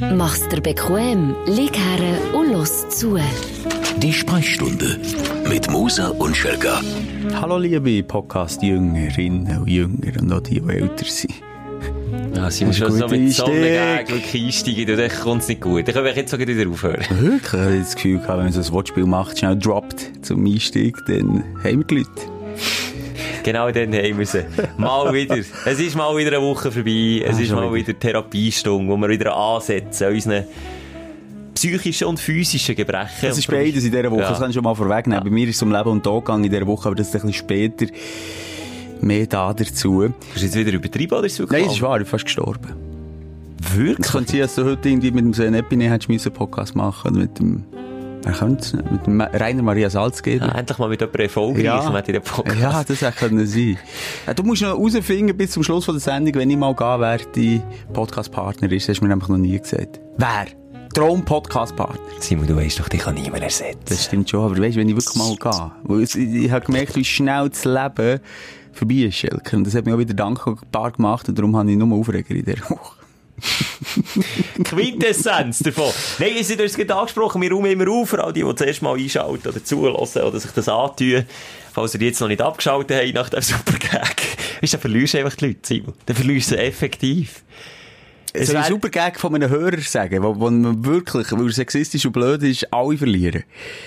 Mach's dir bequem, lieg her und los zu. Die Sprechstunde mit Musa und Schelga. Hallo liebe Podcast-Jüngerinnen und Jünger und auch die, die älter sind. Ja, sind wir schon so mit so wirklich einsteigen, dann kommt es nicht gut. Dann können wir jetzt sogar wieder aufhören. Wirklich? Ich habe das Gefühl gehabt, wenn man so ein Wortspiel macht, schnell droppt zum Einstieg, dann haben wir die Leute. Genau dann haben wir sie. Mal wieder. Es ist mal wieder eine Woche vorbei. Es Ah, ist mal wieder. Therapiestunde, wo wir wieder ansetzen an unseren psychischen und physischen Gebrechen. Es ist beides in dieser Woche, Ja. das kann ich schon mal vorwegnehmen. Bei mir ist es um Leben und Tod gegangen in dieser Woche, aber das ist ein bisschen später mehr da dazu. Hast du jetzt wieder übertrieben oder ist es Nein, es ist wahr, ich bin fast gestorben. Es Wirklich? könnte sein, dass du heute irgendwie mit dem Sven Epine hättest einen Podcast machen mit dem, wer könnte Mit dem Rainer Maria Salzgeber. Ja, endlich mal mit jemandem erfolgreich Ja. mit den Podcast. Ja, das hätte können sein. Ja, Du musst noch herausfinden bis zum Schluss von der Sendung, wenn ich mal gehe, wer die Podcast-Partner ist. Das hast du mir nämlich noch nie gesagt. Wer? Traum-Podcast-Partner. Simon, du weißt doch, dich kann niemand ersetzen. Das stimmt schon, aber weißt du, wenn ich wirklich mal gehe, weil es- ich, ich habe gemerkt, wie schnell das Leben vorbei ist, Schelke. Und das hat mich auch wieder dankbar gemacht und darum habe ich nur Aufreger in dieser Woche. Quintessenz davon. Nein, ihr seid uns gerade angesprochen, wir räumen immer auf, für all die, die zuerst mal einschalten oder zulassen oder sich das antun. Falls ihr jetzt noch nicht abgeschaltet habt nach dem Supergag. Du, dann verlierst du einfach die Leute, Simon. Dann verlierst du sie effektiv. Es soll ein super Gag von einem Hörer sagen, wo, wo man wirklich, weil er sexistisch und blöd ist, alle verlieren.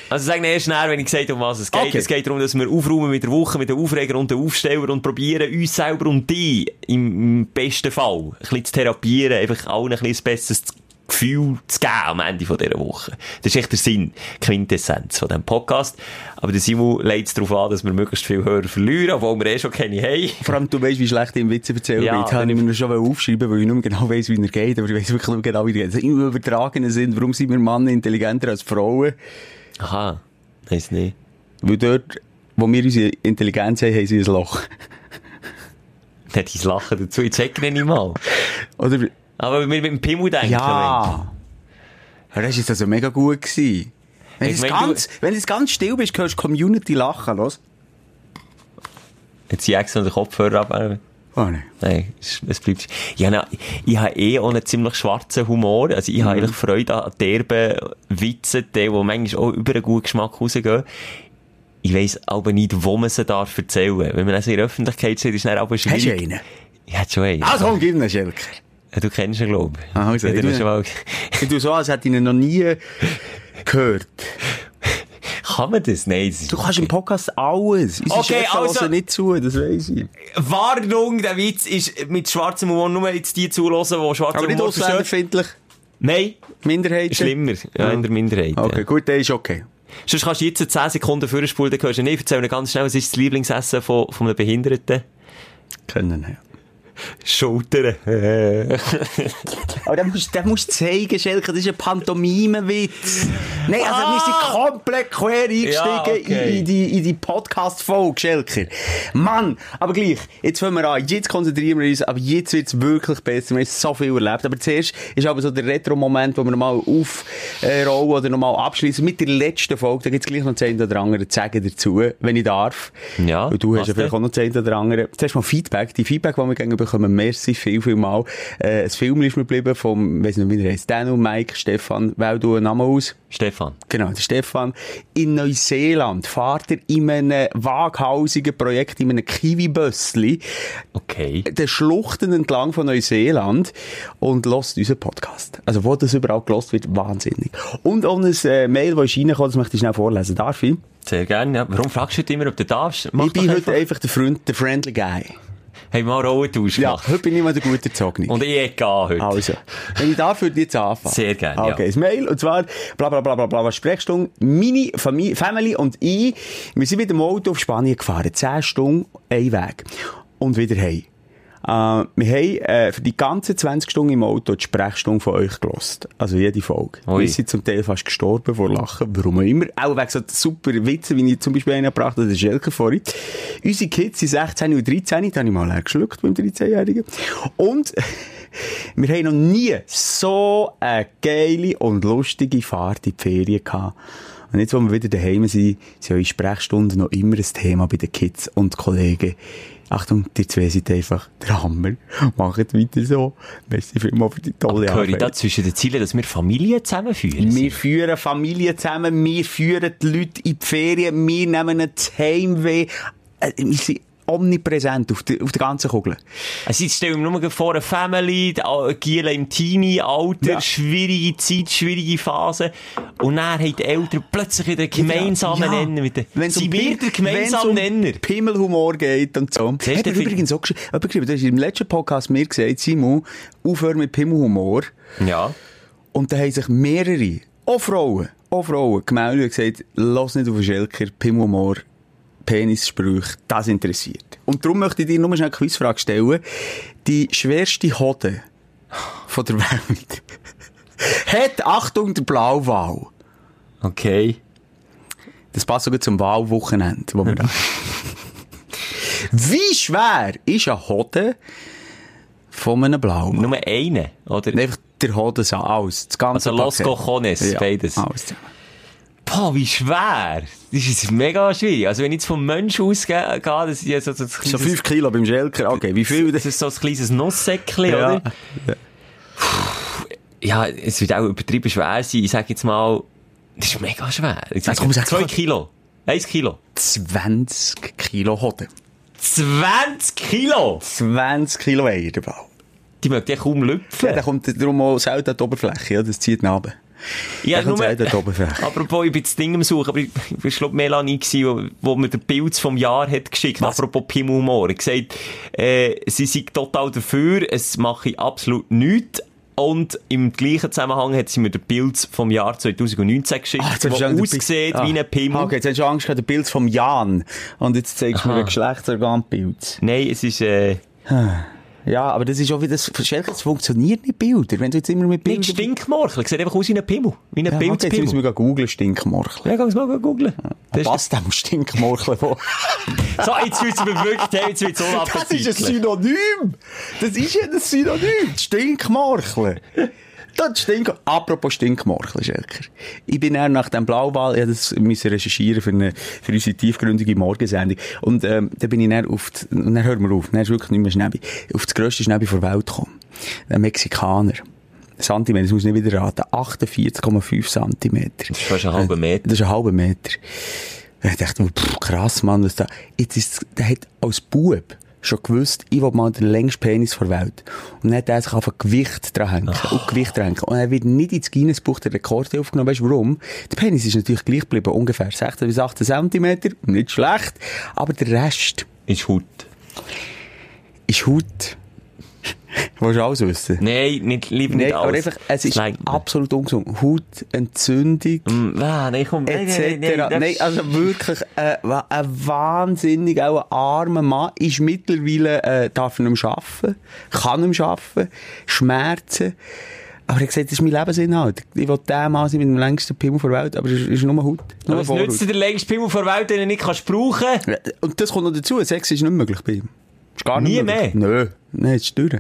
Also sag erst näher, wenn ich gesagt um was es geht. Okay. Es geht darum, dass wir aufräumen mit der Woche, mit den Aufreger und den Aufsteller und probieren, uns selber und die im, im besten Fall ein bisschen zu therapieren, einfach allen ein bisschen ein besseres Gefühl zu geben am Ende von dieser Woche. Das ist echt der Sinn, Quintessenz von diesem Podcast. Aber der Simon legt es darauf an, dass wir möglichst viel Hörer verlieren, obwohl wir eh schon keine haben. Vor allem, du weißt, wie schlecht ich im Witze erzählen Ja, wird. Habe ich mir schon aufschreiben, weil ich nicht mehr genau weiss, wie er geht, aber ich weiss wirklich nicht genau, wie er geht. Im übertragenen Sinn, warum sind wir Männer intelligenter als Frauen? Aha, weiss nicht. Weil dort, wo wir unsere Intelligenz haben, haben sie ein Loch. Nicht dein Lachen dazu, ich dir nicht mal. Oder, Aber wenn wir mit dem Pimmel denken, ja. Das war also mega gut gewesen. Wenn, Ich es mein, ganz, wenn es ganz still bist, hörst du die Community lachen, los. Jetzt zieh ich extra den Kopfhörer ab. Oh nein. Nein, es, es bleibt. Ich habe, ich habe eh auch einen ziemlich schwarzen Humor. Also ich habe eigentlich Freude an derben Witzen, die, die manchmal auch über einen guten Geschmack rausgehen. Ich weiss aber nicht, wo man sie darf erzählen. Wenn man also in der Öffentlichkeit steht, ist es dann aber Hast schwierig. du einen? Ich hätte schon einen. Also, komm, gib ihn, Schelker. Ja, Du kennst ihn, glaube ich. Ah, also, Ja, ich du schon mal... Ich tue so, als hätte ich ihn noch nie gehört. Kann man das? Nein, das Du kannst im Podcast alles. Unsere Okay, Chefs also- nicht zu, das weiss ich. Warnung, der Witz ist mit schwarzem Humor nur jetzt die zulassen, die schwarzen Aber nicht Humor ausländerfindlich. Nein, Minderheiten. schlimmer. Ja, in der Minderheit. Okay, ja. gut, der ist okay. Sonst kannst du jetzt 10 Sekunden vorspulen, dann hörst du nicht. Erzähl mir ganz schnell, was ist das Lieblingsessen von, von einem Behinderten? Können, ja. Schultern. Aber den musst, den musst du zeigen, Schelke, das ist ein Pantomime-Witz. Nein, also wir sind komplett quer eingestiegen Ja, okay. in, in die, in die Podcast-Folge, Schelker. Mann, aber gleich, jetzt fangen wir an. Jetzt konzentrieren wir uns, aber jetzt wird's wirklich besser. Wir haben so viel erlebt. Aber zuerst ist aber so der Retro-Moment, wo wir nochmal aufrollen oder nochmal abschließen mit der letzten Folge. Da gibt's gleich noch zehn oder andere zu sagen dazu, wenn ich darf. Ja, Und du hast ja vielleicht auch noch zehn oder andere. Zuerst mal Feedback. Die Feedback, die wir gegen bekommen, merci viel, viel mal. Äh, ein Film ist mir geblieben vom, weiss nicht, wie er heißt, Daniel, Mike, Stefan, wähl du einen Namen aus? Stefan. Genau, der Stefan. In Neuseeland fährt er in einem waghausigen Projekt, in einem Kiwi-Bössli, Okay. den Schluchten entlang von Neuseeland und lost unseren Podcast. Also, wo das überall gelost wird, wahnsinnig. Und auch ein äh, Mail, das ist reingekommen, das möchte ich schnell vorlesen. Darf ich? Sehr gerne, ja. Warum fragst du heute immer, ob du darfst? Mach ich bin heute einfach. einfach der Freund, der friendly guy. Hey, mal Rollentausch Ja, gemacht. heute bin ich mal der gute Zogni. Und ich gehe heute. Also, wenn ich darf, würde ich jetzt anfangen. Sehr gerne, Okay, ja. das Mail, und zwar, bla, bla, bla, bla, bla, bla, Sprechstunde, meine Familie, Family und ich, wir sind mit dem Auto auf Spanien gefahren. 10 Stunden, ein Weg. Und wieder heim. Äh, wir haben äh, für die ganzen 20 Stunden im Auto die Sprechstunde von euch gelost. Also jede Folge. Ui. Wir sind zum Teil fast gestorben vor Lachen. Warum auch immer. Auch wegen so super Witze, wie ich zum Beispiel einen gebracht habe, der Schelke vorhin. Unsere Kids sind 16 und 13, die habe ich mal leer geschluckt beim 13-Jährigen. Und wir haben noch nie so eine geile und lustige Fahrt in die Ferien gehabt. Und jetzt, wo wir wieder daheim sind, sind eure Sprechstunden noch immer ein Thema bei den Kids und Kollegen. Achtung, die zwei sind einfach der Hammer. Macht weiter so. Merci vielmals für die tolle Höre ich da Arbeit. zwischen den Zielen, dass wir Familien zusammenführen? Wir führen Familien zusammen, wir führen die Leute in die Ferien, wir nehmen das Heimweh. Äh, Wir sind omnipräsent auf der, auf der ganzen Kugel. Also jetzt stellen wir nur vor, eine Family, Giele im Teenie-Alter, Ja. schwierige Zeit, schwierige Phase. Und dann haben die Eltern plötzlich wieder gemeinsamen Ja. Nenner. Mit den, Wenn's sind um wir Pi- der gemeinsame um Nenner? Pimmelhumor geht und so. Hat er übrigens auch geschrieben, du hast im letzten Podcast mir gesagt, Simon, aufhören mit Pimmelhumor. Ja. Und da haben sich mehrere, auch Frauen, auch Frauen, gemeldet und gesagt, lass nicht auf den Schelker, Pimmelhumor, Penissprüche, das interessiert. Und darum möchte ich dir nur schnell eine Quizfrage stellen. Die schwerste Hode von der Welt hat, Achtung, der Blauwal. Okay. Das passt sogar zum Wahlwochenende, wo wir da Wie schwer ist eine Hode von einem Blauwal? Nur einen, oder? Einfach der Hoden so, alles. Das ganze Also Los. Cojones, beides. Alles zusammen. Boah, wie schwer. Das ist mega schwierig. Also wenn ich jetzt vom Menschen ausgehe, das ist ja so, so, ein So kleines- 5 Kilo beim Schelker, okay, wie viel? Das ist so ein kleines Nusssäckchen, Ja. oder? Ja, es wird auch übertrieben schwer sein. Ich sag jetzt mal, das ist mega schwer. Ich sag, Also komm, sag zwei mal. Kilo. Eins Kilo. 20 Kilo Hoden. 20 Kilo! 20 Kilo Eier, der Ball. Die möchte ich kaum lüpfen. Ja, der kommt darum auch selten die Oberfläche, ja, das zieht ihn runter. Ja, der kommt nur- Oberfläche. Apropos, ich bin das Ding am Suchen, aber ich, ich glaube, Melanie war, wo, mir den Pilz vom Jahr hat geschickt. Was? Apropos Pimmelhumor. Er hat gesagt, äh, sie sei total dafür, es mache absolut nichts. Und im gleichen Zusammenhang hat sie mir den Pilz vom Jahr 2019 geschickt, du der den aussieht wie ein Pimmel. Ah, okay, jetzt hast du Angst gehabt, der Bild vom Jan. Und jetzt zeigst du mir Aha. ein Geschlechtsorganbild. Nein, es ist, äh, Ja, aber das ist auch wieder, das, das funktioniert nicht Bilder. Wenn du jetzt immer mit nicht Bildern... Stinkmorchel. Sieht einfach aus wie ein Pimmel. Wie ein Ja, okay, jetzt Pilzpimmel. müssen wir googeln, Stinkmorchel. Ja, kannst du mal googeln. Das ist- Passt dem Stinkmorchel vor. So, jetzt wird's mir wirklich, jetzt wird's Das ist ein unappetitlich. Synonym. Das ist ja ein Synonym. Stinkmorchel. Das Stink Apropos Stinkmorchel, Schelker. Ich bin dann nach dem Blauwal, ich musste das müssen recherchieren für, eine, für unsere tiefgründige Morgensendung. Und, ähm, dann bin ich dann auf, die, und dann hören wir auf, dann ist wirklich nicht mehr Schnäbi, auf das grösste Schnäbi der Welt gekommen. Ein Mexikaner. Zentimeter, das muss ich nicht wieder raten. 48,5 Zentimeter. Das ist fast ein halber Meter. Das ist ein halber Meter. Ich dachte pff, krass, Mann, was da, jetzt ist, der hat als Bub schon gewusst, ich will mal den längsten Penis der Welt. Und dann hat er sich auf Gewicht dran hängen. Und Gewicht dran hängen. Und er wird nicht ins Guinness-Buch der Rekorde aufgenommen. Weißt du warum? Der Penis ist natürlich gleich geblieben, ungefähr 16 bis 18 Zentimeter. Nicht schlecht. Aber der Rest Ist Haut. ist Haut. Willst du alles wissen? Nein, nicht, lieber nicht aber alles. einfach, es ist Nein. absolut ungesund. Hautentzündung. Mm, ah, nein, komm, nein, etc. nein, nein, Nein, nein, das- also wirklich, äh, ein wahnsinnig, auch ein armer Mann ist mittlerweile, äh, darf er nicht mehr arbeiten, kann nicht mehr arbeiten, Schmerzen. Aber er hat gesagt, das ist mein Lebensinhalt. Ich will der Mann sein mit dem längsten Pimmel der Welt, aber es ist, nur Haut. Aber Nur es nützt dir Vorhaut. den längsten Pimmel der Welt, den du nicht kannst brauchen. Und das kommt noch dazu, Sex ist nicht möglich bei ihm. Ist gar nicht Nie möglich. mehr? Nö, nein, jetzt ist durch.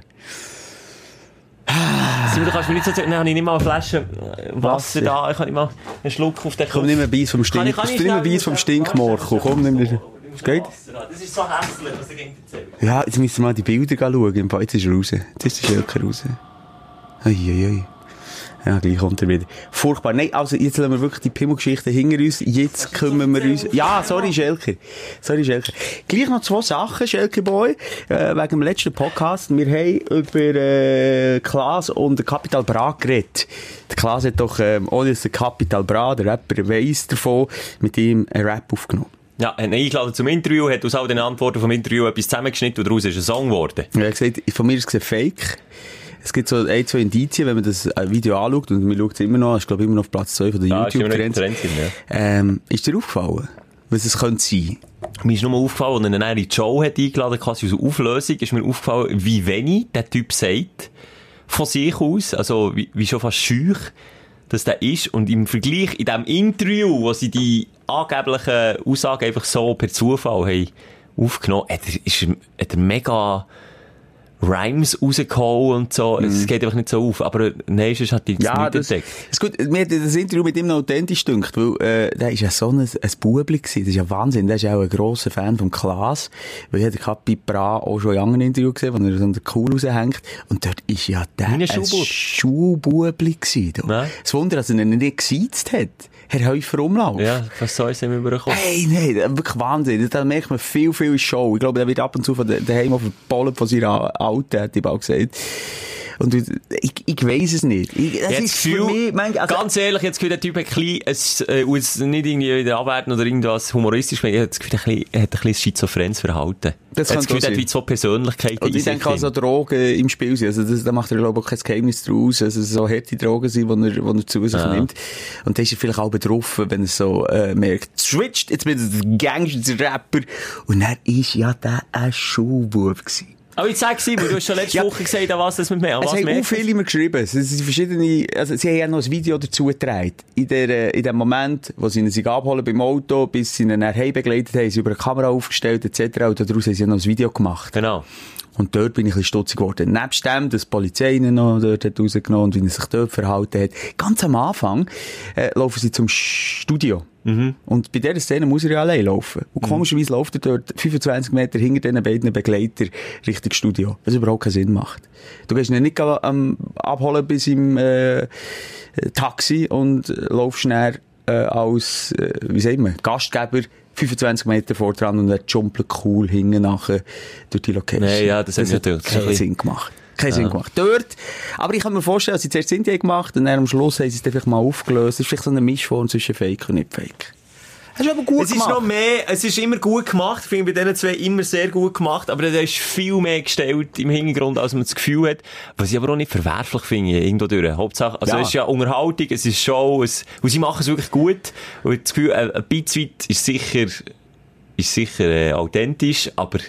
Simon, du kannst mir nicht so Dann habe ich nicht mal eine Flasche äh, Wasser da. Ich kann nicht mal einen Schluck auf den Komm, nimm einen Beiß vom Kann ich- Stink, kann ich schnell- Beiß vom Stinkmorchel. Komm, nimm den. Geht? Das ist so hässlich, was er gegen erzählt. Ja, jetzt müssen wir mal die Bilder schauen. Jetzt ist er raus. Jetzt ist der Schelker raus. Eieiei. Ja, gleich kommt er wieder. Furchtbar. Nein, also jetzt lassen wir wirklich die Pimmelgeschichte hinter uns. Jetzt kümmern wir uns... Ja, sorry, Schelker. Sorry, Schelker. Gleich noch zwei Sachen, Schelker Boy, äh, wegen dem letzten Podcast. Wir haben über äh, Klaas und den Capital Bra geredet. Der Klaas hat doch, ähm, ohne dass der Capital Bra, der Rapper, weiss davon, mit ihm einen Rap aufgenommen. Ja, hat ihn eingeladen zum Interview, hat aus all den Antworten vom Interview etwas zusammengeschnitten und daraus ist ein Song geworden. Er hat gesagt, von mir ist es fake. Es gibt so ein, zwei Indizien, wenn man das äh, Video anschaut, und man schaut es immer noch, ich glaube immer noch auf Platz 2 von der Ja, YouTube-Trends. Trends, ja. Ähm, ist dir aufgefallen, was es könnte sein? Mir ist nur aufgefallen, als er dann in die Show hat eingeladen, quasi aus Auflösung, ist mir aufgefallen, wie wenig der Typ sagt, von sich aus, also wie, wie schon fast schüch, dass der ist. Und im Vergleich, in diesem Interview, wo sie die angeblichen Aussagen einfach so per Zufall haben aufgenommen, hat er, ist hat er mega Rhymes rausgehauen und so. Es geht einfach nicht so auf. Aber nein, sonst hat die Mhm. Ja, nicht das, entdeckt. ist gut. Mir hat das Interview mit ihm noch authentisch gedünkt, weil, äh, der ist ja so ein, ein Bubli gewesen. Das ist ja Wahnsinn. Der ist ja auch ein grosser Fan vom Klaas. Weil ich den Kapi Bra auch schon in anderen Interviews gesehen, wo er so an der Kuh raushängt. Und dort ist ja der ein ein Schuhbub. Schuhbubli gewesen. Ja. Das Wunder, dass er ihn nicht gesiezt hat. Herr Häufer Umlauf. Ja, was soll es ihm überkommen? Hey, nein, das wirklich Wahnsinn. Da merkt man viel, viel Show. Ich glaube, der wird ab und zu von daheim auf verbollen von seiner Alten, hat die bald gesagt. Und ich, ich weiss es nicht. Ich, das Jetzt ist für mich, mein, also, ganz ehrlich, jetzt Gefühl, der Typ ein bisschen, es, äh, es nicht irgendwie wieder abwerten oder irgendwas humoristisch, ich habe das Gefühl, hat ein bisschen- hat ein bisschen schizophrens Verhalten. Das Ich kann das Gefühl, auch hat wie zwei Persönlichkeiten und ich denke also drin. Drogen im Spiel sind. Also das, da macht er, glaube ich, auch kein Geheimnis draus. Also so harte Drogen sind, die er, die er zu sich Ja. nimmt. Und da ist er vielleicht auch betroffen, wenn er so, äh, merkt, switcht, jetzt bin ich ein Gangster-Rapper. Und er ist ja der ein Schuhbub gewesen. Aber jetzt sag sie, weil du hast schon letzte Ja. Woche gesagt, was das mit mir, an Es was haben auch viele mir geschrieben. Es sind verschiedene, also sie haben ja noch ein Video dazu getragen. In der, in dem Moment, wo sie ihn sich abholen beim Auto, bis sie ihn nachher heim begleitet haben, sie über eine Kamera aufgestellt, etc. Und daraus haben sie noch ein Video gemacht. Genau. Und dort bin ich ein bisschen stutzig geworden. Nebst dem, dass die Polizei ihn noch dort hat rausgenommen und wie er sich dort verhalten hat. Ganz am Anfang, äh, laufen sie zum Studio. Und bei dieser Szene muss er ja allein laufen. Und komischerweise läuft er dort 25 Meter hinter diesen beiden Begleitern Richtung Studio. Was überhaupt keinen Sinn macht. Du gehst ihn nicht ähm, abholen bis im äh, Taxi und laufst schnell äh, als, äh, wie sagt man, Gastgeber 25 Meter vor dran und er jumpelt cool hinten nachher durch die Location. Nee, ja, das wir hat natürlich keinen Sinn gemacht. Keinen Sinn gemacht. Dort, aber ich kann mir vorstellen, dass sie zuerst Indien gemacht und dann am Schluss haben sie es einfach mal aufgelöst. Das ist vielleicht so eine Mischform zwischen Fake und nicht Fake. Hast du aber gut Es ist gemacht. noch mehr, es ist immer gut gemacht, ich finde bei diesen zwei immer sehr gut gemacht, aber da ist viel mehr gestellt im Hintergrund, als man das Gefühl hat, was ich aber auch nicht verwerflich finde, irgendwo durch. Hauptsache, also Ja. es ist ja Unterhaltung, es ist Show, es, und sie machen es wirklich gut, und das Gefühl, ein, ein bisschen ist sicher, ist sicher äh, authentisch, aber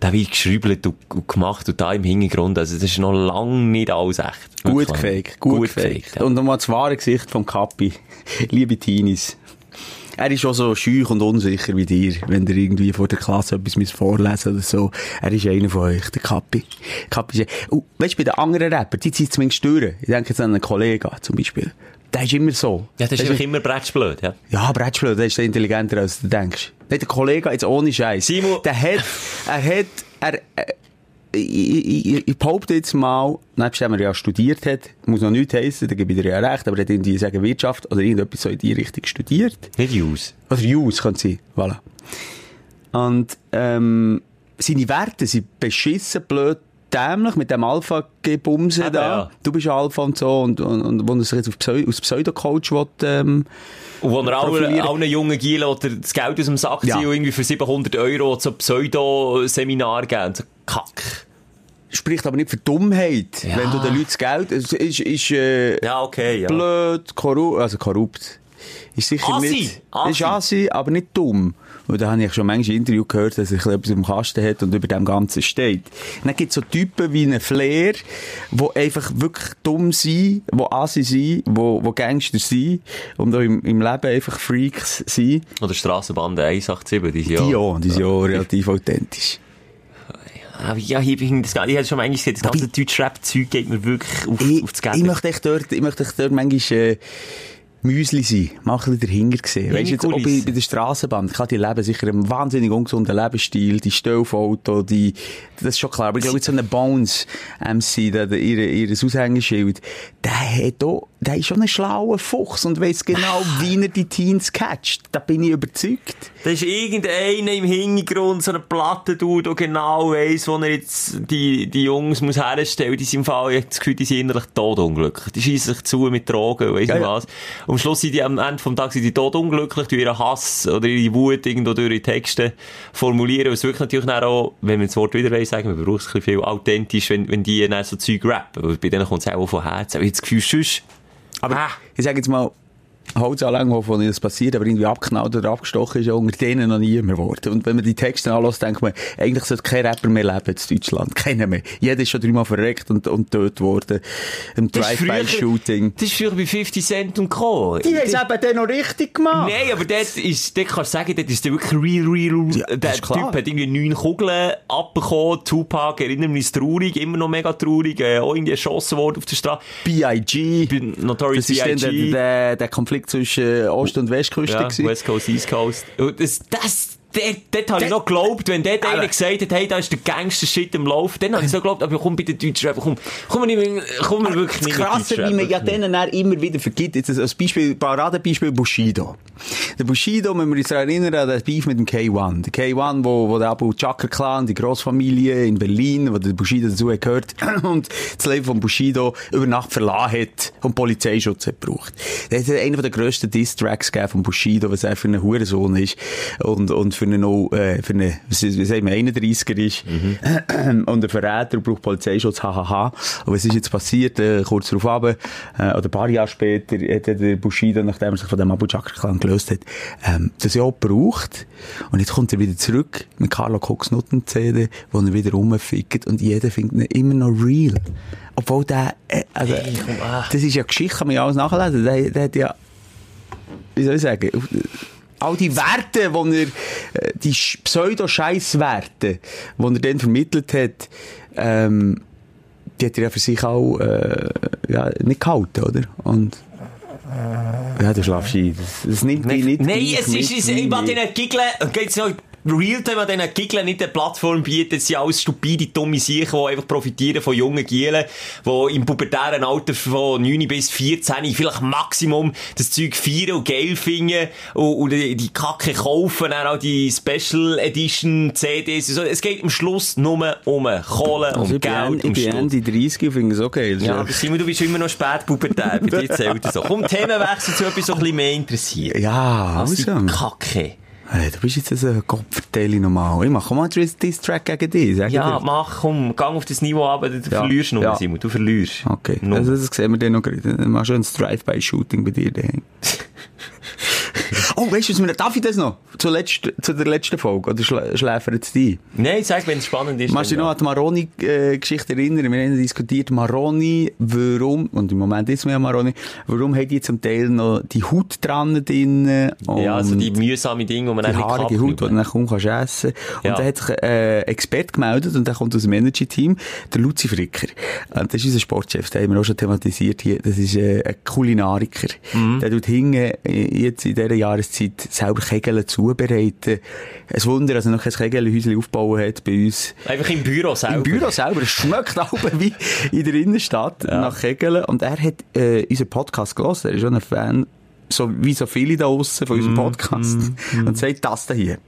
da wird geschrieben und, und gemacht und da im Hintergrund, also das ist noch lange nicht alles echt. Gut gefaked, gut, gefaked. gefaked, ja. Und nochmal das wahre Gesicht vom Kapi. Liebe Teenies. Er ist auch so schüch und unsicher wie dir, wenn ihr irgendwie vor der Klasse etwas vorlesen oder so. Er ist einer von euch, der Kapi. Kapi ist, oh, weißt du, bei den anderen Rappern, die zieht zumindest durch. Ich denke jetzt an einen Kollegen zum Beispiel. Der ist immer so. Ja, das ist Der einfach immer brettschblöd, ja. Ja, Brettspiel, der ist intelligenter, als du denkst. Nicht der Kollege, jetzt ohne Scheiß. Simon- Der hat, er hat, er, äh, ich, ich, ich, behaupte jetzt mal, nebst dem er ja studiert hat, muss noch nichts heissen, da gebe ich dir ja recht, aber er hat irgendwie sagen Wirtschaft oder irgendetwas so in die Richtung studiert. Nicht Use. Oder Jus, könnte sein. Voilà. Und, ähm, seine Werte sind beschissen, blöd, dämlich mit dem Alpha-Gebumse da. ja. Du bist Alpha und so und, und, und wo er sich jetzt auf Pseu als Pseudo-Coach will, ähm, Und wo er allen, jungen Gielen oder das Geld aus dem Sack Ja. ziehen und irgendwie für 700 Euro so Pseudo-Seminar geben. So Kack. spricht aber nicht für Dummheit, Ja. wenn du den Leuten das Geld, es ist, ist, äh, Ja, okay, ja. blöd, korrupt, also korrupt. Ist sicher Assi. nicht, Assi. ist assi, aber nicht dumm. Und da habe ich schon manchmal Interview gehört, dass er etwas im Kasten hat und über dem Ganzen steht. Und dann gibt es so Typen wie einen Flair, die einfach wirklich dumm sind, die assi sind, die, die Gangster sind und auch im, im Leben einfach Freaks sind. Oder Strassenbande 187, die sind ja. Die auch, die sind ja relativ authentisch. Ja, ich, ich, das, ich hätte schon manchmal gesagt, das ganze Deutsch-Rap-Zeug geht mir wirklich auf, ich, auf das ich Geld. möchte echt dort, ich möchte echt dort manchmal, äh, Müsli sein. Mal ein bisschen dahinter sehen. Weißt du, jetzt auch bei, bei der Strassenbahn. Klar, die leben sicher einen wahnsinnig ungesunden Lebensstil, die Stelfauto, die, das ist schon klar. Aber ich glaube, jetzt so eine Bones MC, der, der, ihre, ihr Aushängeschild, der hat auch, der ist schon ein schlauer Fuchs und weiss genau, wie er die Teens catcht. Da bin ich überzeugt. Da ist irgendeiner im Hintergrund, so eine Platte, der genau weiss, wo er jetzt die, die Jungs muss herstellen. Die sind im Fall, ich habe das Gefühl, die sind innerlich todunglücklich. Die schießen sich zu mit Drogen, weiss Ja, nicht was. Und am Schluss sind die am Ende vom Tag sind die todunglücklich, durch ihren Hass oder ihre Wut irgendwo durch ihre Texte formulieren. Es wirkt natürlich auch, wenn wir das Wort wieder wollen sagen, wir brauchen es ein bisschen viel authentisch, wenn, wenn die dann so Zeug rappen. Bei denen kommt es auch von Herzen. Aber ich habe das Gefühl, sonst, Aber Ah. ich sage jetzt mal, Holzanlagen, wovon das passiert, aber irgendwie abgeknallt oder abgestochen ist, ja unter denen noch niemand geworden. Und wenn man die Texte anlässt, denkt man, eigentlich sollte kein Rapper mehr leben in Deutschland. Keiner mehr. Jeder ist schon dreimal verreckt und, und tot worden. Im Das Drive-By-Shooting. Das ist früher bei 50 Cent und Co. Die haben es eben dann noch richtig gemacht. Nein, aber dort ist, dort kannst du sagen, dort ist der wirklich real, real, Ja, der das ist Typ klar. hat irgendwie neun Kugeln abbekommen, Tupac, erinnert mich, ist traurig, immer noch mega traurig, äh, auch irgendwie erschossen worden auf der Straße. B.I.G. Notorious Das ist dann der, B.I.G. der, der Konflikt zwischen Ost- und Westküste. Ja, gewesen. West Coast, East Coast. Und das, das, dort, dort habe ich Der- noch geglaubt, wenn dort einer gesagt hat, hey, da ist der Gangster-Shit im Lauf, dann habe ich so geglaubt, aber komm bei den Deutschen, komm, komm, nicht, komm mir wirklich Das nicht Krasse, wie man ja denen immer wieder vergibt. Jetzt als Beispiel, Paradebeispiel Bushido. Der Bushido, wenn wir uns erinnern, an den Beef mit dem K1. Der K1, wo, wo der Abu Chaka Clan, die Grossfamilie in Berlin, wo der Bushido dazu gehört, und das Leben von Bushido über Nacht verlassen hat und Polizeischutz hat gebraucht. Das ist einer der grössten Diss-Tracks gegeben von Bushido, was er für einen Hurensohn ist und, und für einen, äh, für einen, wie sagen wir, 31er ist. Und ein Verräter braucht Polizeischutz, hahaha. Und was ist jetzt passiert? Äh, kurz darauf ab, äh, oder ein paar Jahre später, hat der Bushido, nachdem er sich von dem Abu Chakra Clan gelöst hat, ähm, das ja auch gebraucht. Und jetzt kommt er wieder zurück mit Carlo Cox Nutten CD, wo er wieder rumfickt und jeder findet ihn immer noch real. Obwohl der, äh, also, das ist ja Geschichte, kann man ja alles nachlesen. Der, der hat ja, wie soll ich sagen, all die Werte, die er, äh, die Sch- Pseudo-Scheiß-Werte, die er dann vermittelt hat, ähm, die hat er ja für sich auch, äh, ja, nicht gehalten, oder? Und, ja, du schlafst ein. Das, das nimmt dich nicht Nein, es ist, ich mir. denen Giggeln, geht's noch, Realtime an diesen Giggeln nicht eine Plattform bieten, es sind alles stupide, dumme Siechen, die einfach profitieren von jungen Gielen, die im pubertären Alter von 9 bis 14 vielleicht Maximum das Zeug feiern und geil finden und, und die Kacke kaufen, dann auch die Special Edition CDs und so. Es geht am Schluss nur um Kohle, Also Geld, Ende- um ich bin Stutz. Ende 30 und finde es okay. Das Ja, aber Simon, du bist immer noch spät pubertär, bei dir zählt das so. Komm, Themenwechsel zu etwas, so ein bisschen mehr interessiert. ja, also. Kacke. Hey, du bist jetzt so ein Kopfverteilung normal. Ich mach mal einen Diss-Track gegen dich, sag Ja, dir. mach, komm, gang auf das Niveau ab, du Ja. verlierst nur, Ja. Simon, du verlierst. Okay, Nur. also das sehen wir dann noch gerade. Machst du ein Drive-by-Shooting bei dir daheim. oh, weißt du, was mir, darf ich das noch? Zur letzt, zu der letzten Folge? Oder schlä schläfert es die? Nein, sag, wenn es spannend ist. Machst du dich noch an die Maroni-Geschichte erinnern? Wir haben diskutiert, Maroni, warum, und im Moment ist es ja Maroni, warum hat die zum Teil noch die Haut dran drin? ja. also die mühsame Dinge, die man die dann haarige. Haut, die du dann kaum kannst essen Ja. Und da hat sich äh, ein Experte gemeldet und der kommt aus dem Energy-Team, der Luzi Fricker. Das ist unser Sportchef, den haben wir auch schon thematisiert hier. Das ist äh, ein Kulinariker. Mhm. Der tut hinten äh, jetzt in dieser Jahreszeit selber Kegeln zubereiten. Ein Wunder, dass er noch kein Kegelhäuschen aufgebaut hat bei uns. Einfach im Büro selber. Im Büro selber. Es schmeckt auch wie in der Innenstadt nach Kegeln. Und er hat äh, unseren Podcast gelesen. Er ist schon ein Fan, so wie so viele da draussen von Mm, unserem Podcast. Und sagt das da hier.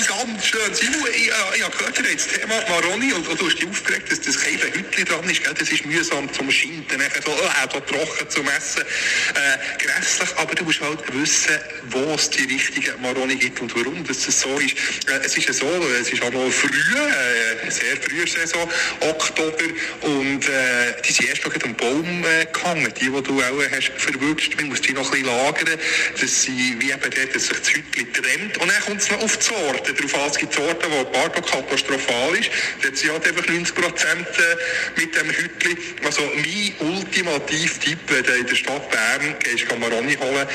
Sind ganz schön. Simon, ich, äh, ich habe gehört, ihr das Thema Maroni und, und du hast dich aufgeregt, dass das kein Hütchen dran ist. Gell? Das ist mühsam zum Schinden, nachher so, äh, so trocken zum Essen. Äh, grässlich, aber du musst halt wissen, wo es die richtigen Maroni gibt und warum das so ist. Äh, es ist ja so, es ist auch noch früh, äh, sehr frühe Saison, Oktober, und äh, die sind erst noch am Baum äh, gehangen, die, die du auch hast verwünscht. Man muss die noch ein bisschen lagern, dass sie wie eben dort, dass sich das Hütchen trennt. Und dann kommt es noch auf die Sorte drauf an. Sorten, wo die Barbe katastrophal ist. Dort sind halt einfach 90 Prozent äh, mit dem Hütchen. Also mein ultimativ Tipp, wenn du in der Stadt Bern gehst, kann Maroni holen,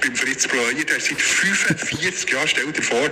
beim Fritz Bleuer, der ist seit 45 Jahren, stell dir vor,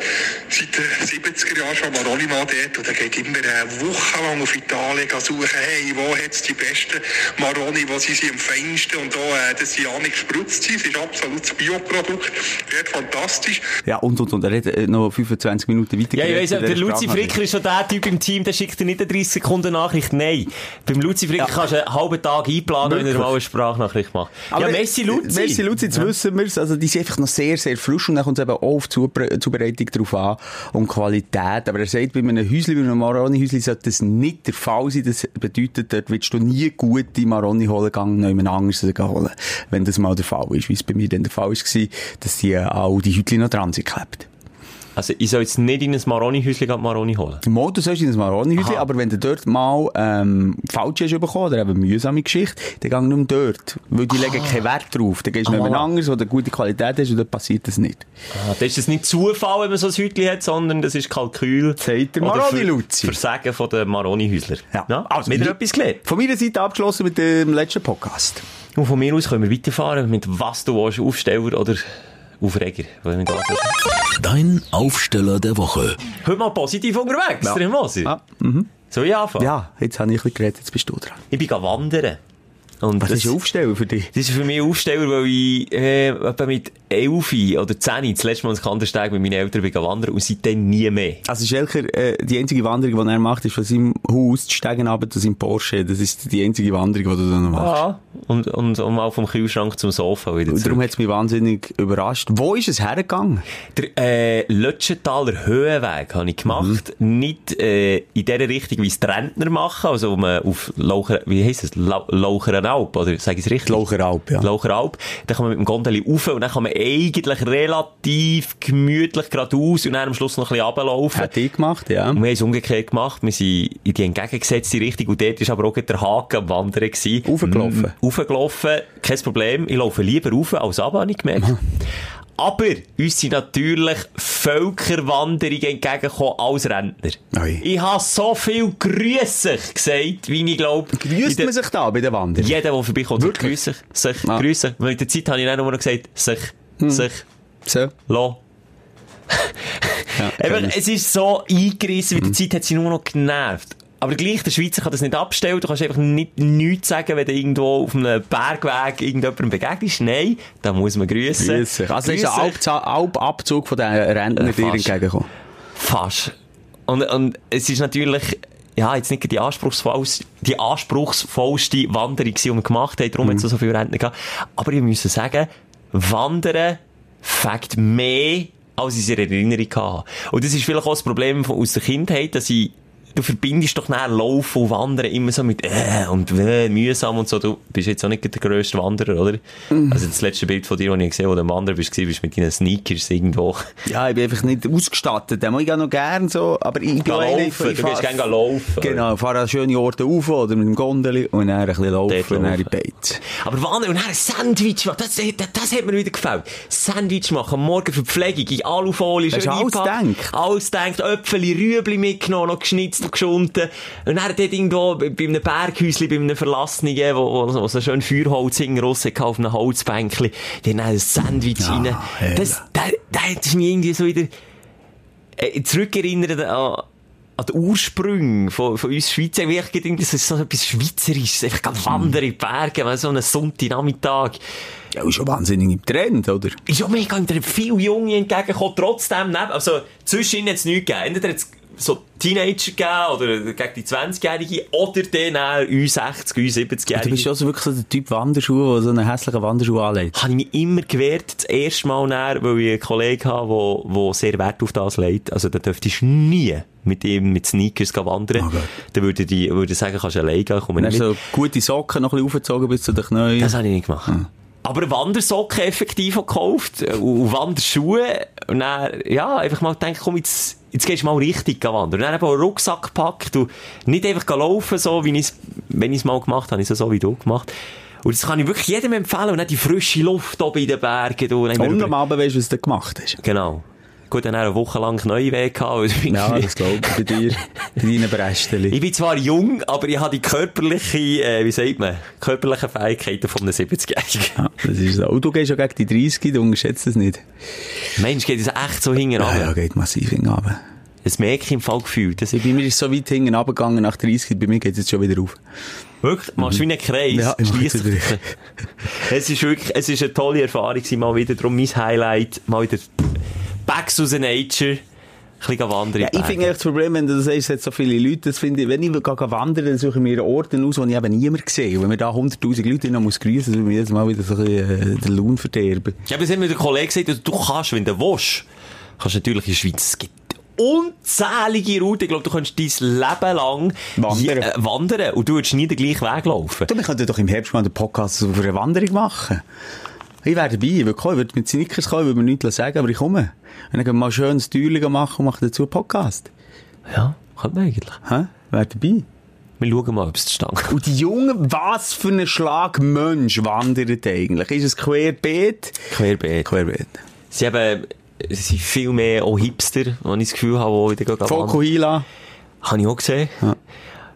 seit den 70er Jahren schon Maroni-Mann dort und der geht immer eine Woche lang auf Italien suchen, hey, wo hat es die besten Maroni, wo sind sie am feinsten und da, äh, dass sie auch nicht gespritzt sind, es ist absolut das Bioprodukt, wird fantastisch. Ja, und, und, und. Er hat äh, noch 25 Minuten weiter Ja, ich weiss, in der Luzi. Fricker ist schon der Typ im Team, der schickt dir nicht eine 30 Sekunden Nachricht. Nein. Beim Luzi Fricker kannst du einen halben Tag einplanen, wenn er Wirklich? mal eine Sprachnachricht macht. Aber ja, Messi Luzi. Messi Luzi, jetzt wissen wir es. Also, die sind einfach noch sehr, sehr frisch und dann kommt es eben auch auf die Zubereitung drauf an und Qualität. Aber er sagt, bei einem Häusli, bei einem Maroni-Häusli sollte das nicht der Fall sein. Das bedeutet, dort willst du nie gute Maroni holen, gang noch jemand anderes holen. Wenn das mal der Fall ist. Wie es bei mir dann der Fall war, dass die äh, auch die Hütli noch dran sind geklebt. Also, ich soll jetzt nicht in ein Maroni-Häuschen Maroni holen. Mal, du sollst in ein Maroni-Häuschen, aber wenn du dort mal ähm, falsch hast bekommen oder eben eine mühsame Geschichte, dann geh mehr dort. Weil die legen keinen Wert drauf. Dann gehst du Ah, anders, wo du gute Qualität hast und dann passiert das nicht. Ah, das ist das nicht Zufall, wenn man so ein Häuschen hat, sondern das ist Kalkül. Sagt der Oder Maroni Ver- Luzi. Versagen von den Maroni-Häusler. Ja. Also, wieder li- etwas gelernt. Von meiner Seite abgeschlossen mit dem letzten Podcast. Und von mir aus können wir weiterfahren mit was du willst, Aufsteller oder Aufreger. Dein Aufsteller der Woche. Heute mal positiv unterwegs, Ja. Moser. Ja, mhm. Soll ich anfangen? ja jetzt habe ich ein bisschen geredet, jetzt bist du dran. Ich bin wandern. Und Was das, ist ein Aufsteller für dich? das ist für mich ein Aufsteller, weil ich äh, etwa mit 11 oder 10 das letzte Mal ins Kandersteg mit meinen Eltern bin wandern und seitdem nie mehr. Also Schelker, äh, die einzige Wanderung, die er macht, ist von seinem Haus zu steigen runter zu seinem Porsche. Das ist die einzige Wanderung, die du dann machst. Ja. Und, und, und mal vom Kühlschrank zum Sofa wieder Und zurück. darum hat es mich wahnsinnig überrascht. Wo ist es hergegangen? Der äh, Lötschenthaler Höhenweg habe ich gemacht. Nicht äh, in der Richtung, wie es die Rentner machen, also wo man auf Laucher, wie heisst es, La Laucherenalp, oder sage ich es richtig? Laucheralp, ja. Laucheralp. Dann kann man mit dem Gondeli rauf und dann kann man eigentlich relativ gemütlich geradeaus und dann am Schluss noch ein bisschen runterlaufen. Hat die gemacht, ja. Und wir haben es umgekehrt gemacht. Wir sind in die entgegengesetzte Richtung und dort war aber auch der Haken am Wandern. gewesen. Raufgelaufen? Mm, Raufgelaufen, kein Problem. Ich laufe lieber rauf als runter, habe ich gemerkt. Aber uns sind natürlich Völkerwanderungen entgegengekommen als Rentner. Ui. Ich habe so viel Grüße gesagt, wie ich glaube. Grüßt man sich da bei den Wanderern? Jeder, der vorbeikommt, Wirklich? Grüße. Sich, Ah. Weil in der Zeit habe ich dann nur noch gesagt, sich, sich, So. lo. Ja, ich. es ist so eingerissen, Mhm. wie die Zeit hat sie nur noch genervt. Aber gleich, der Schweizer kann das nicht abstellen. Du kannst einfach nicht, nichts sagen, wenn du irgendwo auf einem Bergweg irgendjemandem begegnest. Nein, da muss man grüßen. Grüß dich. Also, es ist ein Alpabzug von den Rentnern Äh, dir entgegengekommen. Fast. Und, und es ist natürlich, ja, jetzt nicht die anspruchsvollste, die anspruchsvollste Wanderung, die wir gemacht haben. Darum hat es so viele Rentner gehabt. Aber ich muss sagen, Wandern fängt mehr, als ich es in Erinnerung hatte. Und das ist vielleicht auch das Problem von, aus der Kindheit, dass ich, du verbindest doch nachher Laufen und Wandern immer so mit, äh, und äh, mühsam und so. Du bist jetzt auch nicht der grösste Wanderer, oder? Also das letzte Bild von dir, das ich gesehen habe, wo du am Wandern bist, bist mit deinen Sneakers irgendwo. Ja, ich bin einfach nicht ausgestattet. Den mag ich auch noch gern so, aber ich bin laufen, ich du gehst gerne laufen. Genau, fahre an schöne Orte rauf oder mit dem Gondeli und dann ein bisschen laufen Dort und dann in die. Beiz. Aber Wandern und dann ein Sandwich machen, das, das, das hat mir wieder gefällt. Sandwich machen, morgen Verpflegung, in Alufolie, schön alles gedacht? Alles gedacht, Äpfel, Rüebli mitgenommen, noch geschnitzt geschunden. Und dann dort irgendwo bei einem Berghäuschen, bei einem Verlassenen, wo, wo, wo so schön Feuerholz hinten raus hatte, auf einem Holzbänkchen, dann ein Sandwich Ja, rein. herrlich. Das, da, da hat mich irgendwie so wieder, äh, zurückerinnert an, an die Ursprünge von, von uns Schweizer. Ich denke, das ist so etwas Schweizerisches. Einfach ganz in die Berge, so einen Sonntagnachmittag. Ja, ist schon wahnsinnig im Trend, oder? Ist ja mega, sind viele Junge entgegengekommen, trotzdem neben, also, zwischen ihnen hat es nichts gegeben. Entweder so Teenager gegeben, oder gegen die 20-Jährige, oder dann auch U60, Du bist U70-Jährige. ja also wirklich so der Typ Wanderschuhe, der so einen hässlichen Wanderschuh anlegt. habe ich mich immer gewehrt, das erste Mal näher, weil ich einen Kollegen habe, der, sehr Wert auf das legt. Also, da dürftest du nie mit ihm mit Sneakers wandern. Gott. dann würde ich, würde sagen, kannst du alleine gehen, komm nicht so gute Socken noch ein bisschen aufgezogen bis zu den Knien. Das habe ich nicht gemacht. Aber Wandersocken effektiv gekauft äh, und Wanderschuhe. Und dann, ja, einfach mal gedacht, komm, jetzt, jetzt gehst du mal richtig wandern. Und dann eben einen Rucksack gepackt und nicht einfach laufen, so wie ich es, wenn ich es mal gemacht habe, es so wie du gemacht. Und das kann ich wirklich jedem empfehlen. Und dann die frische Luft oben in den Bergen. Und über- am Abend weißt du, was du gemacht hast. Genau. Gut, dann eine Woche lang neue Weg gehabt. Ja, das glaube ich bei dir. Bei deinen Brästeli. ich bin zwar jung, aber ich habe die körperliche, äh, wie sagt man, körperliche Fähigkeiten von einem 70-Jährigen. Ja, das ist so. Und du gehst ja gegen die 30, du unterschätzt das nicht. Mensch, geht es echt so hinten Ja, ja, geht massiv hinten runter. Das merke ich im Fall gefühlt. Das Bei mir ist so weit hinten runtergegangen nach 30, bei mir geht es jetzt schon wieder auf. wirklich, machst du wie einen Kreis. Ja, ich es ist wirklich, es ist eine tolle Erfahrung mal wieder. Darum mein Highlight, mal wieder back to the nature. Ja, die ich finde echt das Problem, wenn du das sagst, es so viele Leute, das finde ich, wenn ich wandern, dann suche ich mir Orte aus, wo ich eben niemand sehe. Und wenn mir da 100'000 Leute noch muss grüßen, dann muss ich jedes Mal wieder so ein bisschen, äh, den Lohn verderben. Aber das hat mir der Kollege gesagt, du kannst, wenn du willst, kannst natürlich in der Schweiz, es gibt unzählige Routen, ich glaube, du kannst dein Leben lang Wandern. äh, wandern und du würdest nie den gleichen Weg laufen. Du, wir könnten doch im Herbst mal einen Podcast über eine Wanderung machen. Ich wäre dabei, ich würde kommen, ich würde mit Snickers kommen, würde mir nichts sagen, aber ich komme. Und dann mal schön ein Türchen machen und machen dazu einen Podcast. Ja, kann man eigentlich. Hä? Wäre dabei. Wir schauen mal, ob es zustande kommt. Und die Jungen, was für ein Schlag Mensch wandert eigentlich? Ist es querbeet? Querbeet. Querbeet. Sie haben, sie sind viel mehr auch Hipster, wo ich das Gefühl habe, die wieder gehen. Fokuhila. Habe ich auch gesehen. Ja.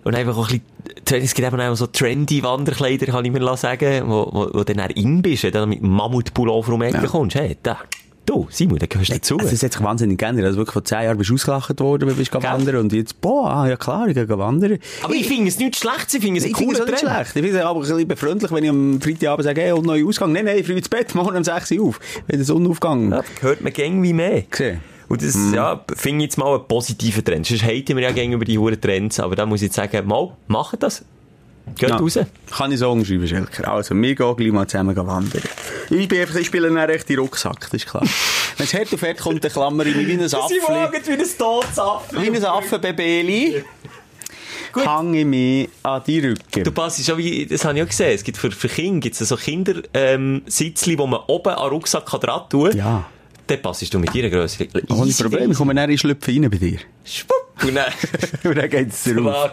Und einfach auch ein bisschen, es gibt eben auch so trendy Wanderkleider, kann ich mir sagen, wo, wo, wo du dann in bist, wenn du dann mit Mammutpullover um die Ecke Ja. kommst. Hey, da, du, Simon, da gehörst du dazu. Es hat sich wahnsinnig geändert. Also wirklich vor zehn Jahren bist du ausgelacht worden, wenn du bist wandern und jetzt, boah, ah, ja klar, ich gehe wandern. aber ich finde es nicht schlecht, ich finde es ein Ich cooler Trend. schlecht. Ich finde es aber ein bisschen befreundlich, wenn ich am Freitagabend sage, hey, und neuer Ausgang. Nein, nein, früh ins Bett, morgen um 6 Uhr auf. Wenn der Sonnenaufgang Ja, hört man gäng wie mehr. gesehen. Und das, ja, finde ich jetzt mal einen positiven Trend. Sonst haten wir ja gegenüber die hohen Trends, aber da muss ich jetzt sagen, mal, macht das. Geht Ja. raus. Kann ich sagen, schreiben, Schelker. Also, wir gehen gleich mal zusammen wandern. Ich, bin einfach, ich spiele dann recht in Rucksack, das ist klar. Wenn es hart auf hart kommt, dann klammer ich mich wie ein Affli. wie ein Todsaffe. Wie ein Affenbebeli. Hänge ich mich an die Rücken. Du passt schon wie, das habe ich auch gesehen. Es gibt für, für Kinder gibt's so Kinder, ähm, Sitzli, wo man oben an den Rucksack kann dran tun kann. Ja. Dann passest du mit deiner Größe. Ohne Problem, ich komme dann in Schlüpfen rein bei dir. Schwupp. Und dann, Und dann geht's drauf.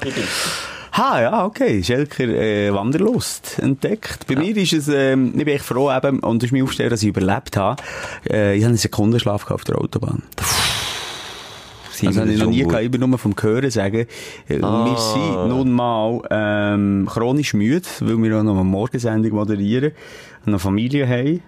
Ha, ja, okay. Schelker, äh, Wanderlust entdeckt. Bei mir ist es, ähm, ich bin echt froh eben, und es ist mir aufgestellt, dass ich überlebt habe. Äh, ich habe einen Sekundenschlaf auf der Autobahn. Simon, Also habe ich noch nie gehabt, bin nur vom Hören sagen. Äh, Wir sind nun mal, ähm, chronisch müde, weil wir auch noch eine Morgensendung moderieren und eine Familie haben.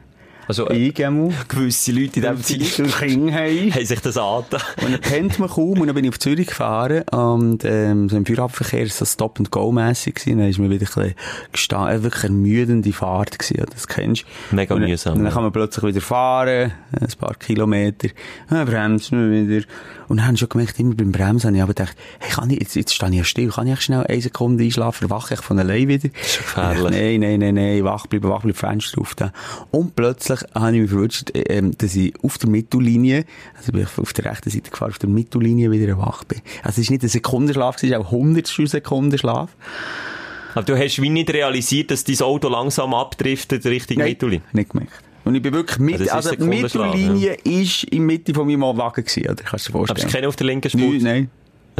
Also, äh, Ich einmal. gewisse Leute in diesem Zeit Und Kinder haben. haben sich das angetan. Und dann kennt man kaum, und dann bin ich auf Zürich gefahren, und, ähm, so im Feierabendverkehr ist das Stop-and-Go-mässig gewesen, dann ist mir wieder ein bisschen gestanden, äh, wirklich ermüdende Fahrt gewesen, ja, das kennst du. Mega und dann, mühsam, Und dann kann man plötzlich wieder fahren, ein paar Kilometer, dann bremst man wieder. Und dann habe ich schon gemerkt, immer beim Bremsen habe ich aber gedacht, hey, kann ich, jetzt, jetzt stehe ich ja still, kann ich schnell eine Sekunde einschlafen, wache ich von allein wieder? Das ist gefährlich. Nein, nein, nein, nein, wach bleiben, wach bleiben, Fenster auf da. Und plötzlich habe ich mich verwünscht, ähm, dass ich auf der Mittellinie, also bin ich auf der rechten Seite gefahren, auf der Mittellinie wieder wach bin. Also es war nicht ein Sekundenschlaf, es war auch hundertstel Sekundenschlaf. Aber du hast wie nicht realisiert, dass dein Auto langsam abdriftet Richtung Mittellinie. nicht gemerkt. Und ich bin wirklich mit, Also also, die Mittellinie ist in der Mitte von meinem Wagen gewesen, oder? Kannst du dir Aber vorstellen? es keiner auf der linken Spur? Nein, nein.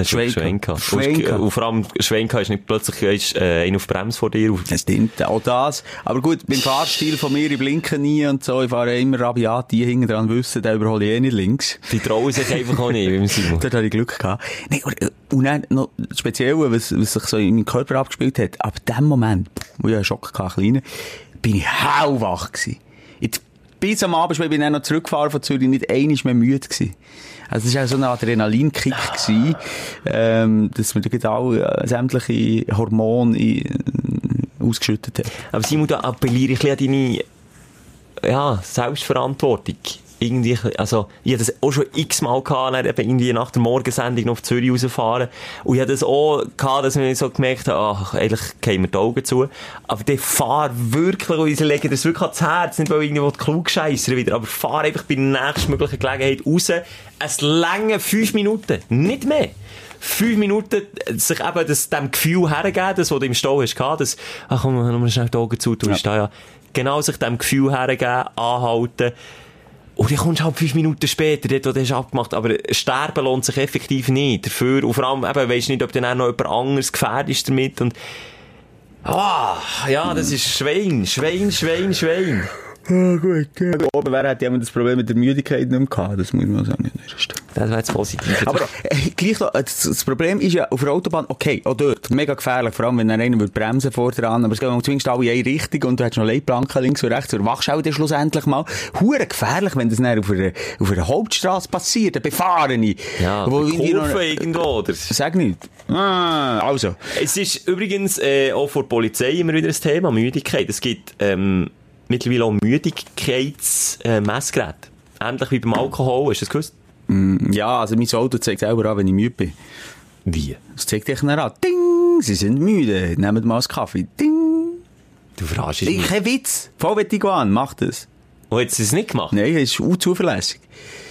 Schwenker. Schwenker. Schwenker. Und vor allem Schwenker ist nicht plötzlich ist, äh, einer auf Bremse vor dir. Das stimmt, auch das. Aber gut, beim Fahrstil von mir, ich blinke nie und so, ich fahre immer rabiat, die hinten dran wissen, da überhole ich eh nicht links. Die trauen sich einfach auch nicht, wie man Simon. Dort hatte ich Glück gehabt. Nee, und, äh, und dann noch das Spezielle, was, was sich so in meinem Körper abgespielt hat, ab dem Moment, wo ich einen Schock hatte, einen kleinen, bin ich hellwach gewesen. Jetzt, bis am Abend bin ich dann noch zurückgefahren von Zürich, nicht einmal mehr müde gewesen. Also, es war auch so ein Adrenalinkick gewesen, ähm, dass da genau sämtliche Hormone äh, ausgeschüttet hat. Aber Simon, da appelliere ich ein an deine ja, Selbstverantwortung. Irgendwie, also, ich hatte das auch schon x-mal gehabt, dann eben irgendwie nach der Morgensendung noch auf Zürich rausfahren. Und ich hatte das auch gehabt, dass ich so gemerkt habe, ach, eigentlich gehen mir die Augen zu. Aber der fahr wirklich, und ich lege das wirklich ans Herz, nicht weil ich irgendwo klug scheissern wieder, aber fahr einfach bei der nächstmöglichen Gelegenheit raus. Es lange fünf Minuten, nicht mehr. Fünf Minuten äh, sich eben das, dem Gefühl hergeben, das, was du im Stau hast gehabt, das, ach komm, nochmal schnell die Augen zu, du bist da, ja. Genau sich dem Gefühl hergeben, anhalten. Und dann kommst du halt fünf Minuten später, dort, wo du hast abgemacht. Aber sterben lohnt sich effektiv nicht. Dafür, und vor allem, eben, weisst nicht, ob dann auch noch jemand anderes gefährdest damit. Und, ah, ja, das ist Schwein, Schwein, Schwein, Schwein. Ah, gut, ja. Oben wäre, hätte jemand das Problem mit der Müdigkeit nicht mehr gehabt. Das muss man sagen. an. Das wäre jetzt positiv. Aber äh, gleich noch, äh, das, das Problem ist ja auf der Autobahn, okay, auch dort, mega gefährlich, vor allem wenn dann einer würde bremsen vor dran, aber es geht zumindest alle in eine Richtung und du hast noch Leitplanken links und rechts, du wachst auch dann schlussendlich mal. Hure gefährlich, wenn das dann auf einer, auf einer Hauptstraße passiert, eine befahrene. ja, wo Kurve irgendwo, oder? Sag nicht. Ah, also. Es ist übrigens äh, auch vor der Polizei immer wieder ein Thema, Müdigkeit. Es gibt ähm, mittlerweile auch Müdigkeitsmessgeräte. Messgeräte. Ähnlich wie beim Alkohol, hast du das gewusst? Ja, also mein Auto zeigt selber an, wenn ich müde bin. Wie? Das zeigt dich dann an. Ding! Sie sind müde. Nehmt mal einen Kaffee. Ding! Du verarschst Ich, mich. kein Witz. Voll wett ich an. Mach das. Wo hat sie es nicht gemacht? Nein, er ist unzuverlässig.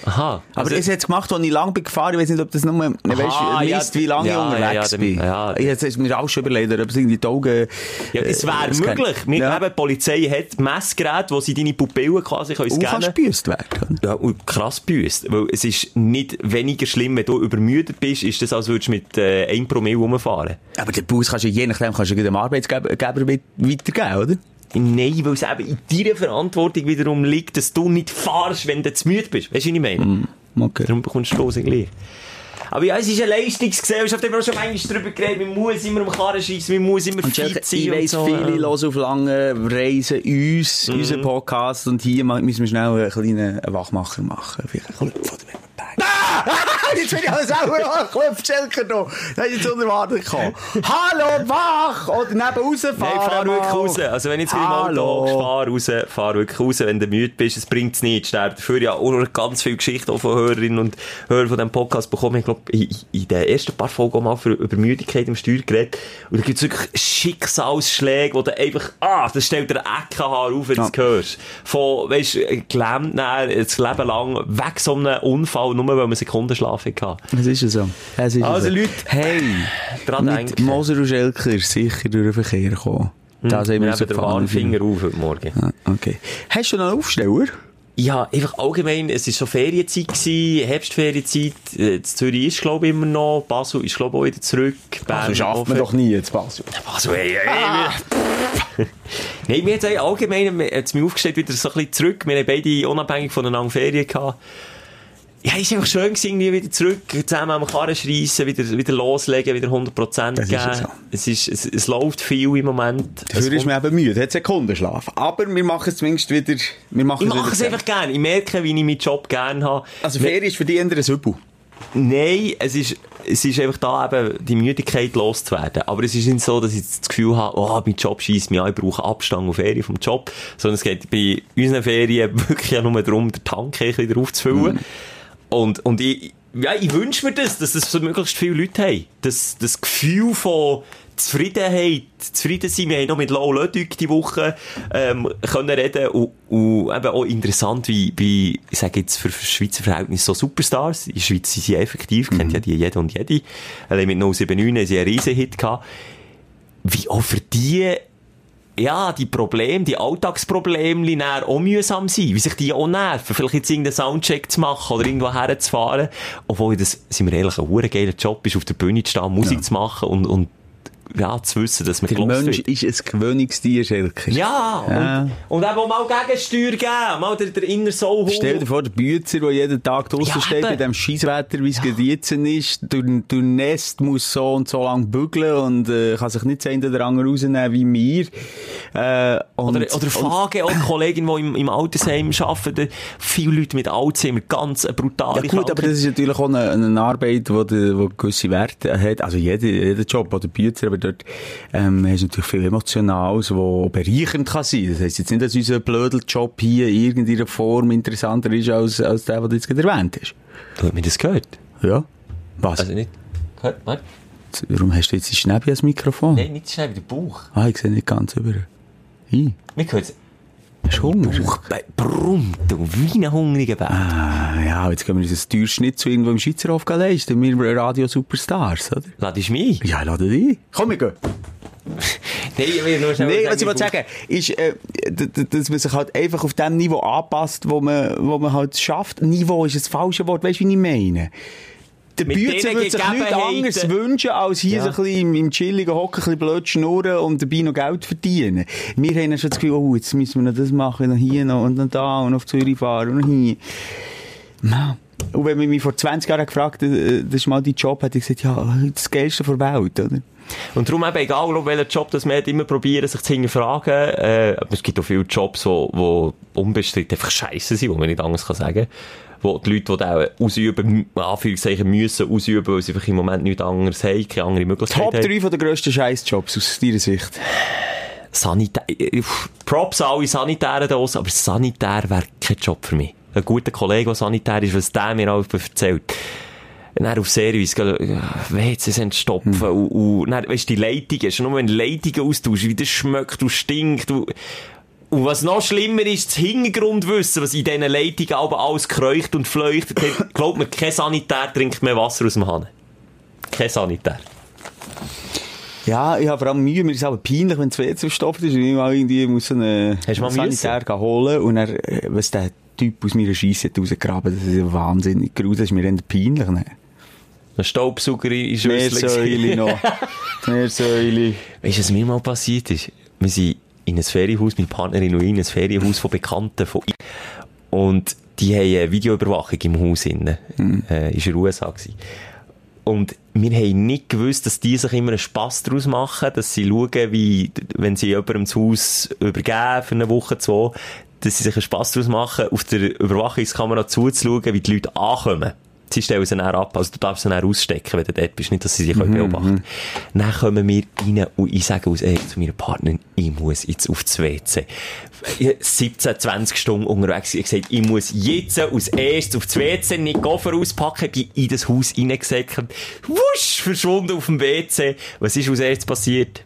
Aha. Aber Also- es hat es gemacht, als ich lang bin gefahren. Ich weiß nicht, ob das nur, weißt, Aha, ja, misst, wie lange ja, ich unterwegs ja, ja, bin. ja. Ich hätte es mir auch schon überlegt, ob es irgendwie die Augen... Ja, es äh, wäre scannen. möglich. Wir, Ja. eben, die Polizei hat Messgeräte, wo sie deine Pupillen quasi können Und kannst scannen gebüßt werden. Ja, und krass büßt. Weil es ist nicht weniger schlimm, wenn du übermüdet bist, ist das, als würdest du mit äh, 1 Promille rumfahren. Aber den Bus kannst du je nachdem kannst du dem Arbeitsgeber Geber weit- weitergeben, oder? Nein, weil es eben in deiner Verantwortung wiederum liegt, dass du nicht fahrst, wenn du zu müde bist. Weißt du, was ich meine? Okay. Darum bekommst du Stoßen gleich. Aber ja, es ist eine Leistungsgesellschaft, da haben wir schon manchmal drüber geredet, man muss immer am Karren schiessen, man muss immer Und fit sein ich weiss, so. viele ja. hören auf lange Reisen uns, unseren Podcast, und hier müssen wir schnell einen kleinen Wachmacher machen. Vielleicht ein oder wenn wir bang. Ah! Jetzt bin ich alles auch noch Klopf, Schelker noch. Das ist jetzt unerwartet gekommen. Hallo, wach! Oder neben rausfahren. Nein, fahr wirklich raus. Also, wenn ich jetzt dem Auto fahr raus, fahr wirklich raus. Wenn du müde bist, es bringt's nicht. Ich habe dafür ja auch noch ganz viele Geschichten auch von Hörerinnen und Hörern von diesem Podcast bekommen. Ich glaube, in, in den ersten paar Folgen mal für, über Müdigkeit im Steuer geredet. Und da gibt's wirklich Schicksalsschläge, wo du einfach, ah, das stellt dir Eckenhaar auf, wenn du Ja. es hörst. Von, weißt du, gelähmt nachher, das Leben lang, weg so einem Unfall, nur weil man Sekundenschlaf hatte. Das ist so. Das ist Also, so. Leute, hey, dran mit denken. Moser und Schelker sicher durch den Verkehr gekommen. Das haben Wir wir haben den Warnfinger auf heute Morgen. Ah, Okay. Hast du noch einen Aufsteller? Ja, einfach allgemein, es war so Ferienzeit, gewesen, Herbstferienzeit, äh, Zürich ist, glaube ich, immer noch, Basel ist, glaube ich, auch wieder zurück, Bern So schafft man doch nie jetzt Basel. Basel, hey, hey, Nein, mir hat es allgemein, mir hat's mich aufgestellt wieder so ein bisschen zurück, wir haben beide unabhängig voneinander Ferien gehabt. Ja, es war einfach schön, gewesen, irgendwie wieder zurück, zusammen am Karren schreissen, wieder, wieder loslegen, wieder 100% Das ist geben. ja so. es, ist, es, es läuft viel im Moment. Dafür ist man eben müde, hat Sekundenschlaf. Aber wir machen es zumindest wieder, wir machen ich mache es einfach gerne. Ich merke, wie ich meinen Job gerne habe. Also Ferien ist für dich eher ein Süppel. Nein, es ist, es ist einfach da eben die Müdigkeit loszuwerden. Aber es ist nicht so, dass ich das Gefühl habe, oh, mein Job schießt mich an, ich brauche Abstand und Ferien vom Job. Sondern es geht bei unseren Ferien wirklich ja nur darum, den Tank wieder aufzufüllen. Und, und ich, ja, ich wünsche mir das, dass das so möglichst viele Leute haben. Das, das Gefühl von Zufriedenheit, zufrieden sein. Wir haben noch mit Lau Lödig die Woche, ähm, können reden und, und eben auch interessant, wie, wie, ich sage jetzt für, Schweizer Verhältnisse so Superstars. In der Schweiz sind sie effektiv, kennt ja die jede und jede. Allein mit 079 haben sie einen riesen Hit gehabt. Wie auch für die ja, die Probleme, die Alltagsprobleme, die auch mühsam sind, wie sich die auch nerven, vielleicht jetzt irgendeinen Soundcheck zu machen oder irgendwo herzufahren, obwohl das, sind wir ehrlich, ein geiler Job ist, auf der Bühne zu stehen, Musik zu machen und, und, ja, zu wissen, dass man Der Mensch wird. ist ein Gewöhnungstier, Schelker. Ja, Ja. Und, und eben auch mal Gegensteuer geben, mal der, der Inner Soul Stell dir vor, der Bützer, der jeden Tag draussen Ja, steht, eben. bei dem Scheisswetter, wie es gerade jetzt ist, durch, Nest muss so und so lang bügeln und äh, kann sich nicht oder andere rausnehmen wie mir. Äh, und, Oder, oder Fage, auch eine Kollegin, die im, im Altersheim arbeitet, viele Leute mit Alzheimer, ganz eine brutale Ja gut, aber das ist natürlich auch eine, eine Arbeit, die, die, die gewisse Werte hat. Also jeder, jeder Job, oder Bützer, aber dort ähm, hast du natürlich viel Emotionales, was bereichernd kann sein. Das heisst jetzt nicht, dass unser Blödeljob hier in irgendeiner Form interessanter ist als, als der, den du jetzt gerade erwähnt hast. Du hast mir das gehört? Ja? Was? Also nicht, gehört, warte. Warum hast du jetzt die Schnäbi als Mikrofon? Nein, nicht schnell, der Bauch. Ah, ich sehe nicht ganz über. Hi. Mir gehört Hast du Hunger? Bauch, brummt, du, wie ein hungriger Bär. Ah, ja, jetzt können wir uns ein teures Schnitzel irgendwo im Schweizerhof leisten. Wir Radio Superstars, oder? Ladest du mich? Ja, lade dich. Komm, wir gehen. Nein, ich will nur schnell Nein, was ich wollte sagen, ist, äh, dass man sich halt einfach auf dem Niveau anpasst, wo man, wo man halt schafft. Niveau ist das falsche Wort, weißt du, wie ich meine? Der Bützer würde sich nichts anderes wünschen, als hier Ja. so ein bisschen im, chilligen Hocken ein bisschen blöd schnurren und dabei noch Geld verdienen. Wir haben dann schon das Gefühl, oh, jetzt müssen wir noch das machen, noch hier noch und noch da und auf Zürich fahren und noch hier. Man. Und wenn man mich vor 20 Jahren gefragt hat, äh, das ist mal dein Job, hätte ich gesagt, ja, das Geilste der Welt, oder? Und darum eben, egal, ob welcher Job das man hat, immer probieren, sich zu hinterfragen. Äh, es gibt auch viele Jobs, die, unbestritten einfach scheiße sind, wo man nicht anders kann sagen. Wo die Leute, die da ausüben, Anführungszeichen müssen ausüben, weil sie einfach im Moment nichts anderes haben, keine andere Möglichkeit Top haben. 3 von der grössten Scheißjobs aus deiner Sicht. Sanitär, äh, Props an alle Sanitären da aber Sanitär wäre kein Job für mich. Ein guter Kollege, der Sanitär ist, was der mir auch erzählt. Dann auf Service, äh, WCs entstopfen Hm. und, und dann, weißt die Leitungen, schon nur wenn Leitungen austauschen, wie das schmeckt und stinkt und, Und was noch schlimmer ist, das Hintergrundwissen, was in diesen Leitungen aber alles kreucht und fleuchtet. Glaubt mir, kein Sanitär trinkt mehr Wasser aus dem Hahn. Kein Sanitär. Ja, ich habe vor allem Mühe, mir ist aber peinlich, wenn das WC verstopft ist und ich mal irgendwie muss einen Sanitär holen und er, was der Typ aus meiner Scheisse hat rausgegraben, das ist ja wahnsinnig gruselig, das ist mir eher peinlich. Ne? Ein Staubsauger in Schüssel. Meersäule noch. Meersäule. Weißt du, was mir mal passiert ist? Wir sind in ein Ferienhaus, meine Partnerin und ich, in ein Ferienhaus von Bekannten von I- Und die haben eine Videoüberwachung im Haus innen. Äh, ist in den USA gewesen. Und wir haben nicht gewusst, dass die sich immer einen Spass daraus machen, dass sie schauen, wie, wenn sie jemandem das Haus übergeben für eine Woche, zwei, dass sie sich einen Spass daraus machen, auf der Überwachungskamera zuzuschauen, wie die Leute ankommen. Sie stellen sie dann ab, also du darfst sie dann ausstecken, wenn du dort bist, nicht, dass sie dich mhm, beobachten Dann kommen wir rein und ich sage aus, ey, zu meiner Partnerin, ich muss jetzt auf das WC. Ich hab 17, 20 Stunden unterwegs. Ich gesagt, ich muss jetzt als erstes auf das WC, nicht Koffer auspacken, bin in das Haus reingesäckert, wusch, verschwunden auf dem WC. Was ist als erstes passiert?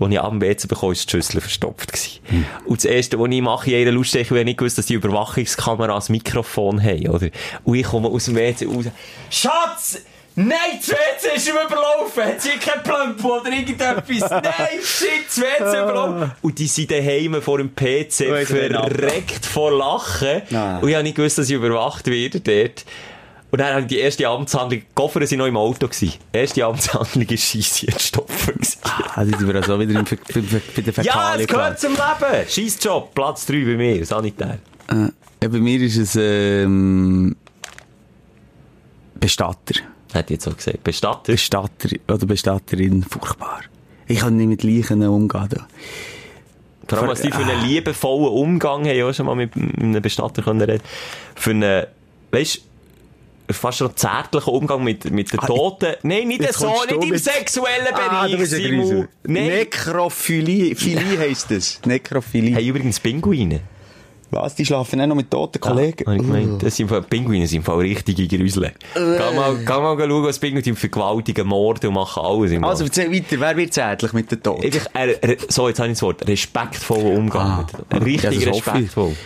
Als ich am WC bekomme, ist die Schüssel verstopft gewesen. Und das Erste, was ich mache in einer Lautstärke, weil ich nicht gewusst, dass die Überwachungskameras das Mikrofon haben, oder? Und ich komme aus dem WC raus. Schatz! Nein, das WC ist überlaufen! Hat sie kein Plump oder irgendetwas? Nein, shit, das WC überlaufen! Und die sind daheim vor dem PC verreckt vor Lachen. Nein. Und ich habe nicht gewusst, dass ich überwacht werde dort. Und dann habe ich die erste Amtshandlung, die Koffer sind noch im Auto gewesen. Die erste Amtshandlung ist Scheisse entstopfen gewesen. Also sind wir also wieder im, Ver- bei der Ja, es gehört zum Leben. Scheissjob, Platz 3 bei mir, Sanitär. Äh, ja, bei mir ist es ähm, Bestatter. Hat jetzt so gesagt. Bestatter. Bestatter oder Bestatterin, furchtbar. Ich kann nicht mit Leichen umgehen. Da. Vor allem, was die für einen liebevollen Umgang haben, auch schon mal mit einem Bestatter können reden. Für einen, weisst fast schon zärtlichen Umgang mit, mit den Ah, Toten. Nein, nicht so, nicht im mit- sexuellen Ah, Bereich. Nein. Nekrophilie Philie heisst das. Nekrophilie. Hey, übrigens Pinguine. Was? Die schlafen auch noch mit toten Kollegen? Hab ich gemeint. Das sind Pinguine sind Fall richtige Grüsel. Geh mal, geh mal schauen, was Pinguine sind für gewaltige Morde und machen alles im Also erzähl weiter, wer wird zärtlich mit den Toten? Einfach, so, jetzt habe ich das Wort. Respektvoller Umgang. Ah. Richtig Ja, respektvoll.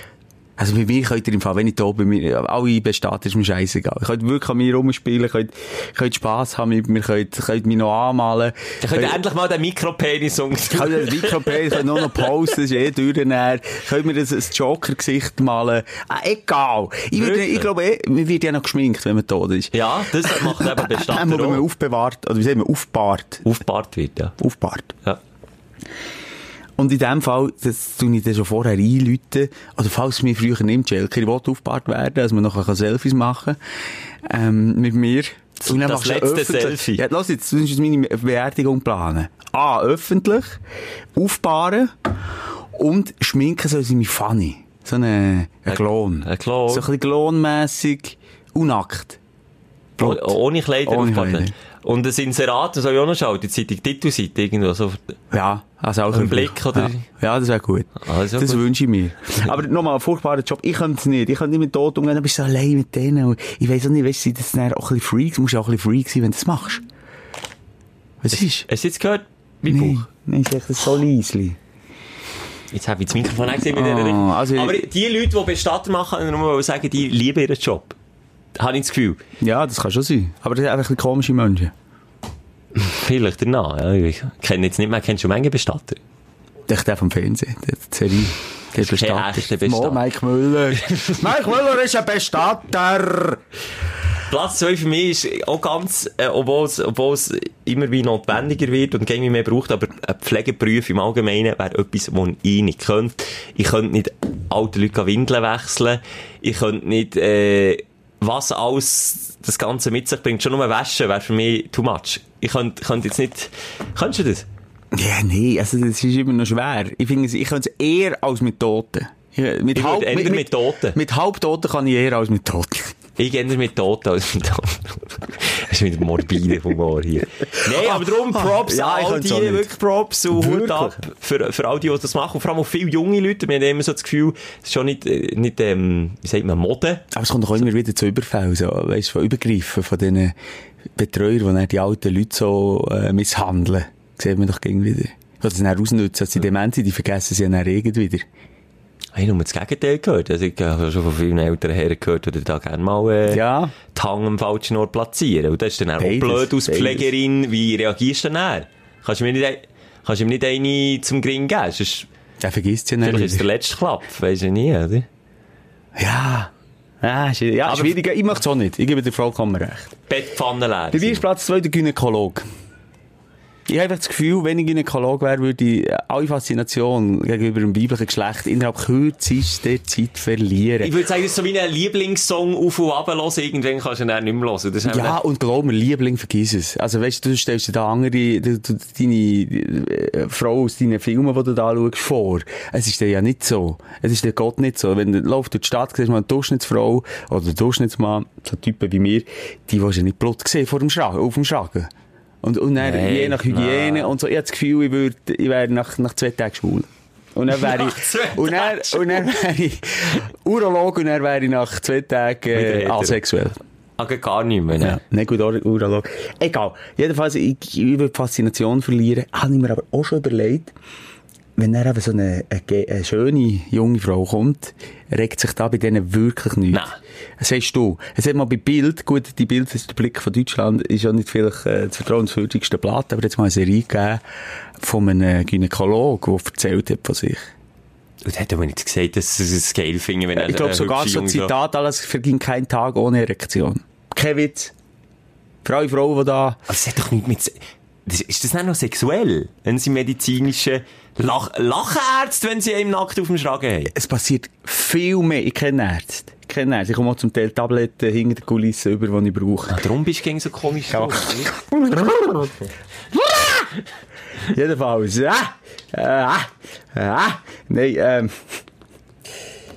Also bei mir könnt ihr im Fall, wenn ich da bei mir, alle Bestatter ist mir scheißegal. Ihr könnt wirklich an mir rumspielen, könnt, könnt Spass haben mit mir, könnt, könnt mich noch anmalen. Dann könnt ihr endlich mal den Mikropenis um. Könnt das Mikropay, könnt nur noch posten, das ist eh durchnäher. Könnt mir ein, ein Joker-Gesicht malen. Ah, egal. Ich, würde, ich glaube eh, man wird ja noch geschminkt, wenn man tot ist. Ja, das macht eben Bestatter wenn man aufbewahrt, oder wie sagen wir, aufbahrt. Aufgebahrt wird, ja. Aufbahrt. ja. Und in dem Fall, das tue ich dann schon vorher einläuten. Oder falls es mir früher nimmt, Schelker, ich will aufgebahrt werden, dass man noch Selfies machen kann, ähm, mit mir. Und dann Das machst letzte Selfie. Ja, lass jetzt, du musst meine Beerdigung planen. A, öffentlich, aufbahren und schminken soll sie mich funny. So eine, ein Klon. ein Klon. So ein bisschen klonmässig, unnackt. Oh, ohne Kleider Ohne. Kleider. Und ein Inserat, das soll ich auch noch schauen, die Zeitung Titelseite irgendwo, so. Ja, also auch Ein Blick, oder? Ja, ja das wäre gut. Ah, das gut. wünsche ich mir. Aber nochmal, ein furchtbarer Job. Ich könnte es nicht. Ich könnte nicht mit Tod umgehen, dann bist du allein mit denen. Und ich weiss auch nicht, weißt du, sind das dann auch ein bisschen Freaks? Du musst auch ein bisschen Freak sein, wenn du das machst. Was ist? Hast du jetzt gehört? Mein Nein, Bauch. nein, ist echt so leisli. Jetzt habe ich das Mikrofon auch gesehen mit dieser Richtung. also- Aber die Leute, die Bestatter machen, nur mal sagen, die lieben ihren Job. Habe ich das Gefühl. Ja, das kann schon sein. Aber das sind einfach ein komische Menschen. Vielleicht danach, ja. Ich kenne jetzt nicht mehr, kennst du Menge Bestatter? Ich der vom Fernsehen, der Serie. Der kein echter Bestatter. Mo, Mike Müller. Mike Müller ist ein Bestatter. Platz 2 für mich ist auch ganz, äh, obwohl es, immer wie notwendiger wird und irgendwie mehr braucht, aber ein Pflegeberuf im Allgemeinen wäre etwas, was ich nicht könnte. Ich könnte nicht alte Leute Windeln wechseln. Ich könnte nicht, äh, was alles das Ganze mit sich bringt. Schon nur waschen wäre für mich too much. Ich könnte, könnte jetzt nicht, könntest du das? Ja, nee, also das ist immer noch schwer. Ich finde, ich könnte es eher als mit Toten. Ich, mit, Ich würde eher mit Toten. Mit Halbtoten kann ich eher als mit Toten. Ich ändere mit Toten als mit Toten. Das ist wieder morbider Humor hier. Nein, aber darum Props Ja, all die, wirklich Props und Hut ab für, für all die, die das machen. Und vor allem auch viele junge Leute. Wir haben immer so das Gefühl, es ist schon nicht, äh, nicht ähm, wie sagt man, Mode. Aber es kommt doch auch immer wieder zu Überfällen, so, weißt du, von Übergriffen von diesen Betreuern, die dann die alten Leute so äh, misshandeln. Sieht man doch gegen wieder. das dann ausnutzen, dass sie dement sind, die vergessen sie dann irgendwie wieder. Ich habe nur das Gegenteil gehört. Also ich habe schon von vielen älteren Herren gehört, die da gerne mal äh, Ja. die Hang am falschen Ort platzieren. Und das ist dann auch Beides, blöd beides. Pflegerin. Wie reagierst du denn dann? Kannst du mir nicht, kannst du mir nicht eine zum Gring geben? Sonst, Der vergisst sie ja dann vielleicht ist der letzte Klapp. Weisst du nie, oder? Ja. Ja, ist, ja, Aber- schwierig. Ich möchte es auch nicht. Ich gebe dir vollkommen recht. Bettpfanne leer. Bei mir ist Platz 2 der Gynäkolog. Ich habe das Gefühl, wenn ich Gynäkolog wäre, würde ich äh, alle Faszination gegenüber dem weiblichen Geschlecht innerhalb kürzester Zeit verlieren. Ich würde sagen, das ist so wie ein Lieblingssong auf und ab hören. Irgendwann kannst du ihn dann nicht mehr hören. Das Ja, und glaub mir, Liebling, vergiss es. Also, weißt du, du stellst dir da andere, du, du, deine äh, Frau aus deinen Filmen, die du da schaust, vor. Es ist dir ja nicht so. Es ist dir Gott nicht so. Wenn du laufst durch die Stadt, siehst du mal eine Durchschnittsfrau oder einen Durchschnittsmann, so Typen wie mir, die willst du nicht Blut sehen vor dem Schragen, auf dem Schragen. Und, und dann, Nein, je nach Hygiene nein. und so, ich habe das Gefühl, ich, würde, ich wäre nach, nach zwei Tagen schwul. Und dann wäre ich, und dann, und dann wäre ich Urolog und dann wäre ich nach zwei Tagen äh, asexuell. Ah, geht gar nicht mehr. ne? Ja, nicht gut, Ur- Urolog. Egal. Jedenfalls, ich, ich würde Faszination verlieren. Habe ich mir aber auch schon überlegt, wenn dann eben so eine, eine, eine schöne junge Frau kommt, regt sich da bei denen wirklich nichts. Nein. Das sagst du. Es hat mal bei Bild, gut, die Bild ist der Blick von Deutschland, ist ja nicht vielleicht äh, das vertrauenswürdigste Blatt, aber jetzt mal eine Serie gegeben von einem Gynäkolog, der erzählt hat von sich. Und hat aber nicht gesagt, dass sie es geil finden, wenn er Ich glaube eine sogar so ein Frau- Zitat, alles verging kein Tag ohne Erektion. Kein Witz. Für alle Frauen, die da... Aber es hat doch nicht mit... Ist das nicht noch sexuell? Wenn sie medizinische... Lach, lachen Ärzte, wenn sie einem nackt auf dem Schragen haben? es passiert viel mehr. Ich kenne Ärzte. Kenne Ärzte. Ich komme auch zum Teil Tabletten hinter der Kulisse über, die ich brauche. Ah, darum bist du gegen so komisch Ja. drauf, nicht? Jedenfalls. Ah, ah, ah. Nein, ähm.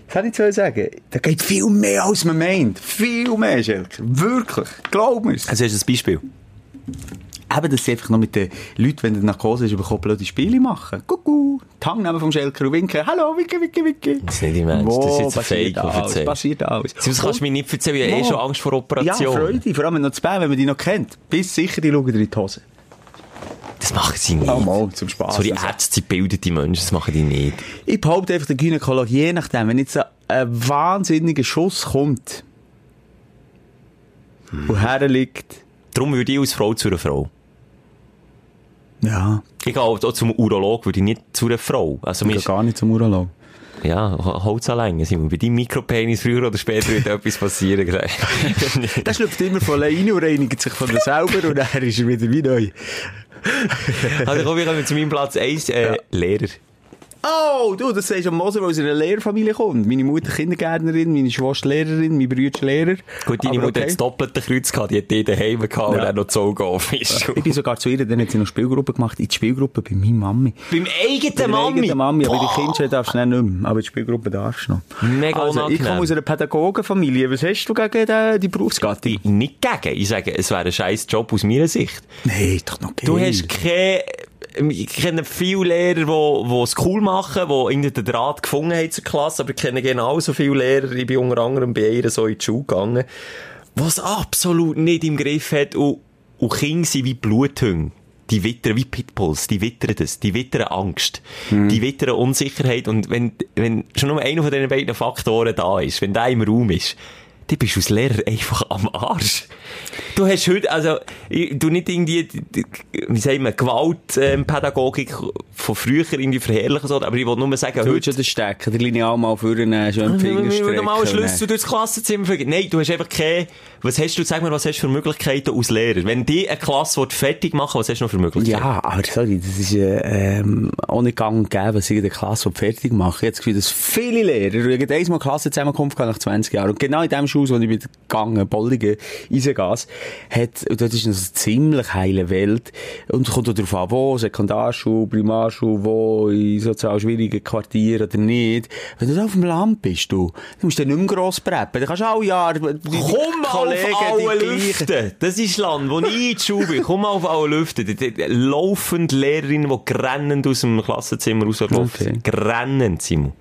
Was kann ich zu sagen? Da geht viel mehr, als man meint. Viel mehr, Schelker. Wirklich. Glaub mir's. Also hast du ein Beispiel? Eben, dass sie einfach noch mit den Leuten, wenn der Narkose ist, bekommen, blöde Spiele machen. Kuckuck. Die Hang nehmen vom Schelker und winken. Hallo, winke, winke, winke. Das ist nicht im Ernst. Das ist jetzt ein Fake, was erzählst. Passiert alles. Das kannst du mir nicht erzählen. Ich habe eh schon Angst vor Ja, Operationen. Freude. Vor allem noch zu Bern, wenn man die noch kennt. Bis sicher, die schauen dir in die Hose. Das machen sie nicht. Oh, mal, zum Spaß. So die. Ärzte gebildete Menschen, das machen die nicht. Ich behaupte einfach, der Gynäkolog, je nachdem, wenn jetzt so ein wahnsinniger Schuss kommt, woher liegt, Darum würde ich als Frau zu einer Frau. Ja, Ich gehe auch, auch zum Urolog, würde ich nicht zu einer Frau. Also, ich gehe gar nicht zum Urolog. ja, Holz alleine, Simon. Bei deinem Mikropenis früher oder später wird etwas passieren. Der schlüpft immer von alleine und reinigt sich von selber und dann ist er wieder wie neu. also komm, wir kommen zu meinem Platz 1, äh, Lehrer. Oh, du, das sagst du am Moser, weil aus einer Lehrerfamilie kommt. Meine Mutter Kindergärtnerin, meine Schwester Lehrerin, mein Bruder Lehrer. Gut, deine Mutter okay. hat das doppelte Kreuz gehabt, die hat die daheim gehabt und Ja. dann noch gezogen auf ist. Ich bin sogar zu ihr, dann hat sie noch Spielgruppe gemacht, in die Spielgruppe bei meiner Mami. Beim eigenen Bei Mami? eigenen Mami, aber die Kinder darfst du nicht mehr. Aber die Spielgruppe darfst du noch. Mega also, ich unangenehm. komme aus einer Pädagogenfamilie. Was hast du gegen die, die Berufsgattung? Nicht gegen. Ich sage, es wäre ein scheiß Job aus meiner Sicht. Nein, doch noch geil. Du hast keine, ich kenne viele Lehrer, die, die es cool machen, die irgendwie den Draht gefunden haben zur Klasse, aber ich kenne genauso viele Lehrer, ich bin unter anderem bei ihr so in die Schule gegangen, die es absolut nicht im Griff hat und, und Kinder sind wie Bluthunde. Die wittern wie Pitbulls, die wittern das, die wittern Angst, die wittern Unsicherheit und wenn, wenn schon nur einer von diesen beiden Faktoren da ist, wenn der im Raum ist, dann bist du als Lehrer einfach am Arsch. Du hast heute, also, du nicht irgendwie, wie sagen wir, Gewaltpädagogik von früher irgendwie verherrlichen, so, aber ich wollte nur sagen, Du heute, schon den Stecken, der Lineal mal vorne nehmen, schön Finger strecken. mal einen Schlüssel dann- durchs Klassenzimmer. Nein, du hast einfach keine, was hast du, sag mal, was hast du für Möglichkeiten als Lehrer? Wenn die eine Klasse fertig machen, was hast du noch für Möglichkeiten? Ja, aber sorry, das ist äh, ähm, nicht gang und gäbe, was ich in der Klasse fertig mache. Ich habe das Gefühl, dass viele Lehrer, ich habe einmal Klassenzusammenkunft gehabt nach 20 Jahren, und genau in dem Schulhaus, wo ich bin gegangen, Bolligen, Eisengas, hat, und das ist eine ziemlich heile Welt, und es kommt auch darauf an, wo, Sekundarschule, Primarschule, wo, in sozial schwierigen Quartieren oder nicht. Wenn du da auf dem Land bist, du, dann musst du nicht mehr gross preppen, dann kannst du alle Jahre, Komm Kollegen, auf alle die gleichen- Lüfte. Das ist Land, wo ich in die Schule bin. Komm mal auf alle Lüfte. Die- die- die Laufend Lehrerinnen, die grennend aus dem Klassenzimmer rauslaufen. Okay. Grennend, Simon.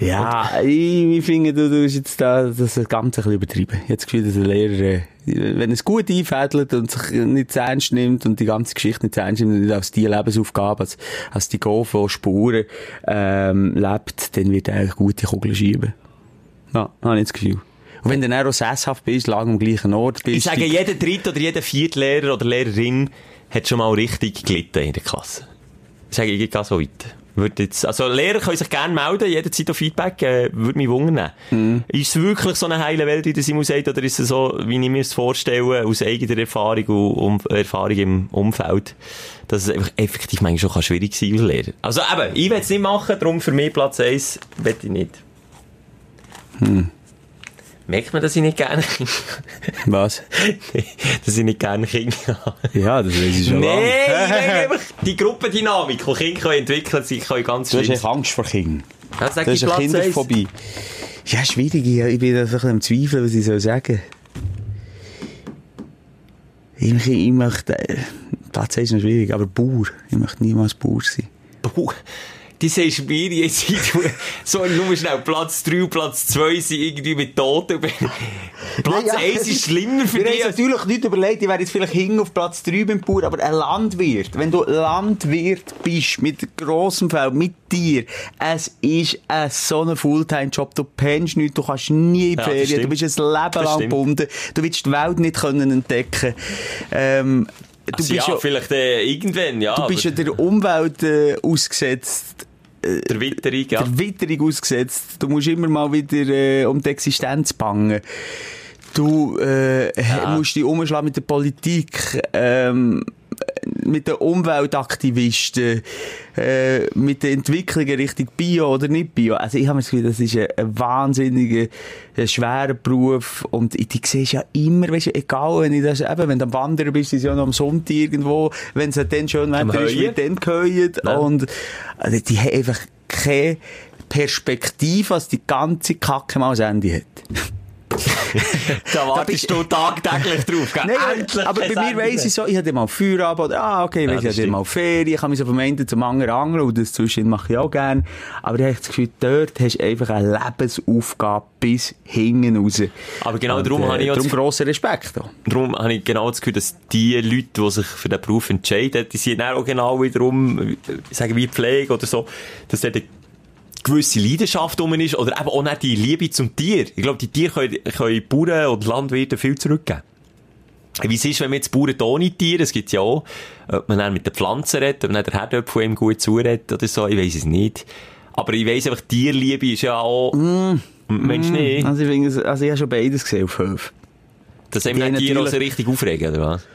Ja, ich, ich finde, du, du hast jetzt da das Ganze ein bisschen übertrieben. Ich habe das Gefühl, dass der Lehrer, äh, wenn er es gut einfädelt und sich nicht zu ernst nimmt und die ganze Geschichte nicht zu ernst nimmt und nicht als die Lebensaufgabe, als, als die Go von Spuren ähm, lebt, dann wird er eigentlich gute Kugeln schieben. Ja, habe ich das Gefühl. Und wenn du dann auch sesshaft bist, lang am gleichen Ort bist... Ich sage, jeder dritte oder jeder vierte Lehrer oder Lehrerin hat schon mal richtig gelitten in der Klasse. Ich sage, ich gehe so weiter. Würde jetzt, also Lehrer können sich gerne melden, jederzeit auf Feedback, äh, würde mich wundern. Ist es wirklich so eine heile Welt, wie der Simon sagt, oder ist es so, wie ich mir es vorstelle, aus eigener Erfahrung und um, Erfahrung im Umfeld, dass es einfach effektiv manchmal schon kann schwierig sein als Lehrer? Also eben, ich will es nicht machen, darum für mich Platz 1 will ich nicht. Merkt man, dass ich nicht gerne Kinder Was? Nee, dass ich nicht gerne Kinder habe. Ja, das weiß ich schon Nein, lange. einfach die Gruppendynamik, die Kinder entwickeln sich können ganz Du hast Angst vor Kindern. Das sag Das ist eine. Kinderphobie. Ja, schwierig. Ich, bin da so ein bisschen am Zweifeln, was ich soll sagen Ich, ich möchte, äh, Platz ist noch schwierig, aber Bauer. Ich möchte niemals Bauer sein. Puh, die sagst mir jetzt, so nur schnell Platz 3 und Platz 2 sind irgendwie mit Toten. Platz Ja, 1 ist schlimmer für dich. uns natürlich nicht überlegt, ich wäre jetzt vielleicht hinten auf Platz 3 beim Bauer, aber ein Landwirt, wenn du Landwirt bist, mit grossem Feld, mit dir, es ist ein so ein Fulltime-Job, du pennst nicht, du kannst nie in die Ja, Ferien, du bist ein Leben lang gebunden, du willst die Welt nicht können entdecken ähm, du Also bist ja, ja, vielleicht äh, irgendwann, ja. du bist ja der Umwelt äh, ausgesetzt, der Witterung, ja. der Witterung ausgesetzt. Du musst immer mal wieder äh, um die Existenz bangen. Du äh, musst dich umschlagen mit der Politik, ähm, mit den Umweltaktivisten, äh, mit den Entwicklungen Richtung Bio oder nicht Bio. Also ich habe das Gefühl, das ist ein, ein wahnsinniger, ein schwerer Beruf und die siehst ja immer, weißt du, egal, wenn ich das, eben, wenn du am Wandern bist, ist ja noch am Sonntag irgendwo, wenn es dann schön Wetter ist, wird dann geheuert Ja. und also, die haben einfach keine Perspektive, was die ganze Kacke mal ein Ende hat. Da wartest du tagtäglich drauf, gell? Nein, Endlich aber bei mir weiss ich so, ich hatte mal Feierabend, oder, ah, okay, weiss, ich hatte mal Ferien, ich kann mich so vom einen zum anderen angeln, und das zwischen mache ich auch gerne. Aber ich habe das Gefühl, dort hast du einfach eine Lebensaufgabe bis hinten raus. Aber genau Und, darum habe ich auch darum grossen Respekt. Auch. Darum habe ich genau das Gefühl, dass die Leute, die sich für den Beruf entscheiden, die sind dann auch genau wiederum, ich sage wie Pflege oder so, dass eine gewisse Leidenschaft rum ist oder eben auch nicht die Liebe zum Tier. Ich glaube, die Tiere können, können Bauern und Landwirte viel zurückgeben. Wie es ist, wenn man jetzt Bauern ohne Tiere, es gibt ja auch, ob man dann mit den Pflanzen redet, ob man dann der Herdöpfel ihm gut zuredet oder so, ich weiss es nicht. Aber ich weiss einfach, Tierliebe ist ja auch, Mensch nicht, Also ich, finde, also ich habe schon beides gesehen auf Höfen. dass einem die dann Tiere auch so richtig aufregen, oder was?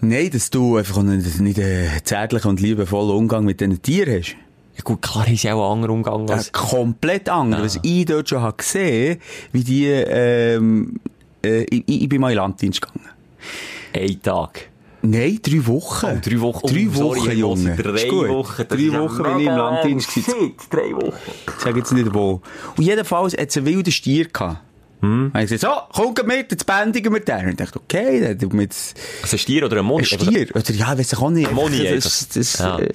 Nein, dass du einfach nicht, nicht einen zärtlichen und liebevollen Umgang mit diesen Tieren hast. Ja gut, klar ist ja auch ein anderer Umgang Ja, als... komplett anders. Was ich dort schon habe gesehen, wie die, ähm, äh, ich, ich bin mal in Landdienst gegangen. Ein Tag. Nein, drei Wochen. Oh, drei Wochen. Drei Oh, sorry, Wochen, Junge. drei. Wochen, das Drei ja Wochen bin ich im Landdienst gewesen. Shit, drei Wochen. Ich sage jetzt nicht wo. Und jedenfalls hat es einen wilden Stier gehabt. Hm. Und ich gesagt, so, komm geh mit, jetzt bändigen wir den. Und ich dachte, okay, dann tun wir jetzt Also ein Stier oder ein Moni? ein Stier. Oder ja, ich auch nicht. Moni das, einfach. das, Ja. äh,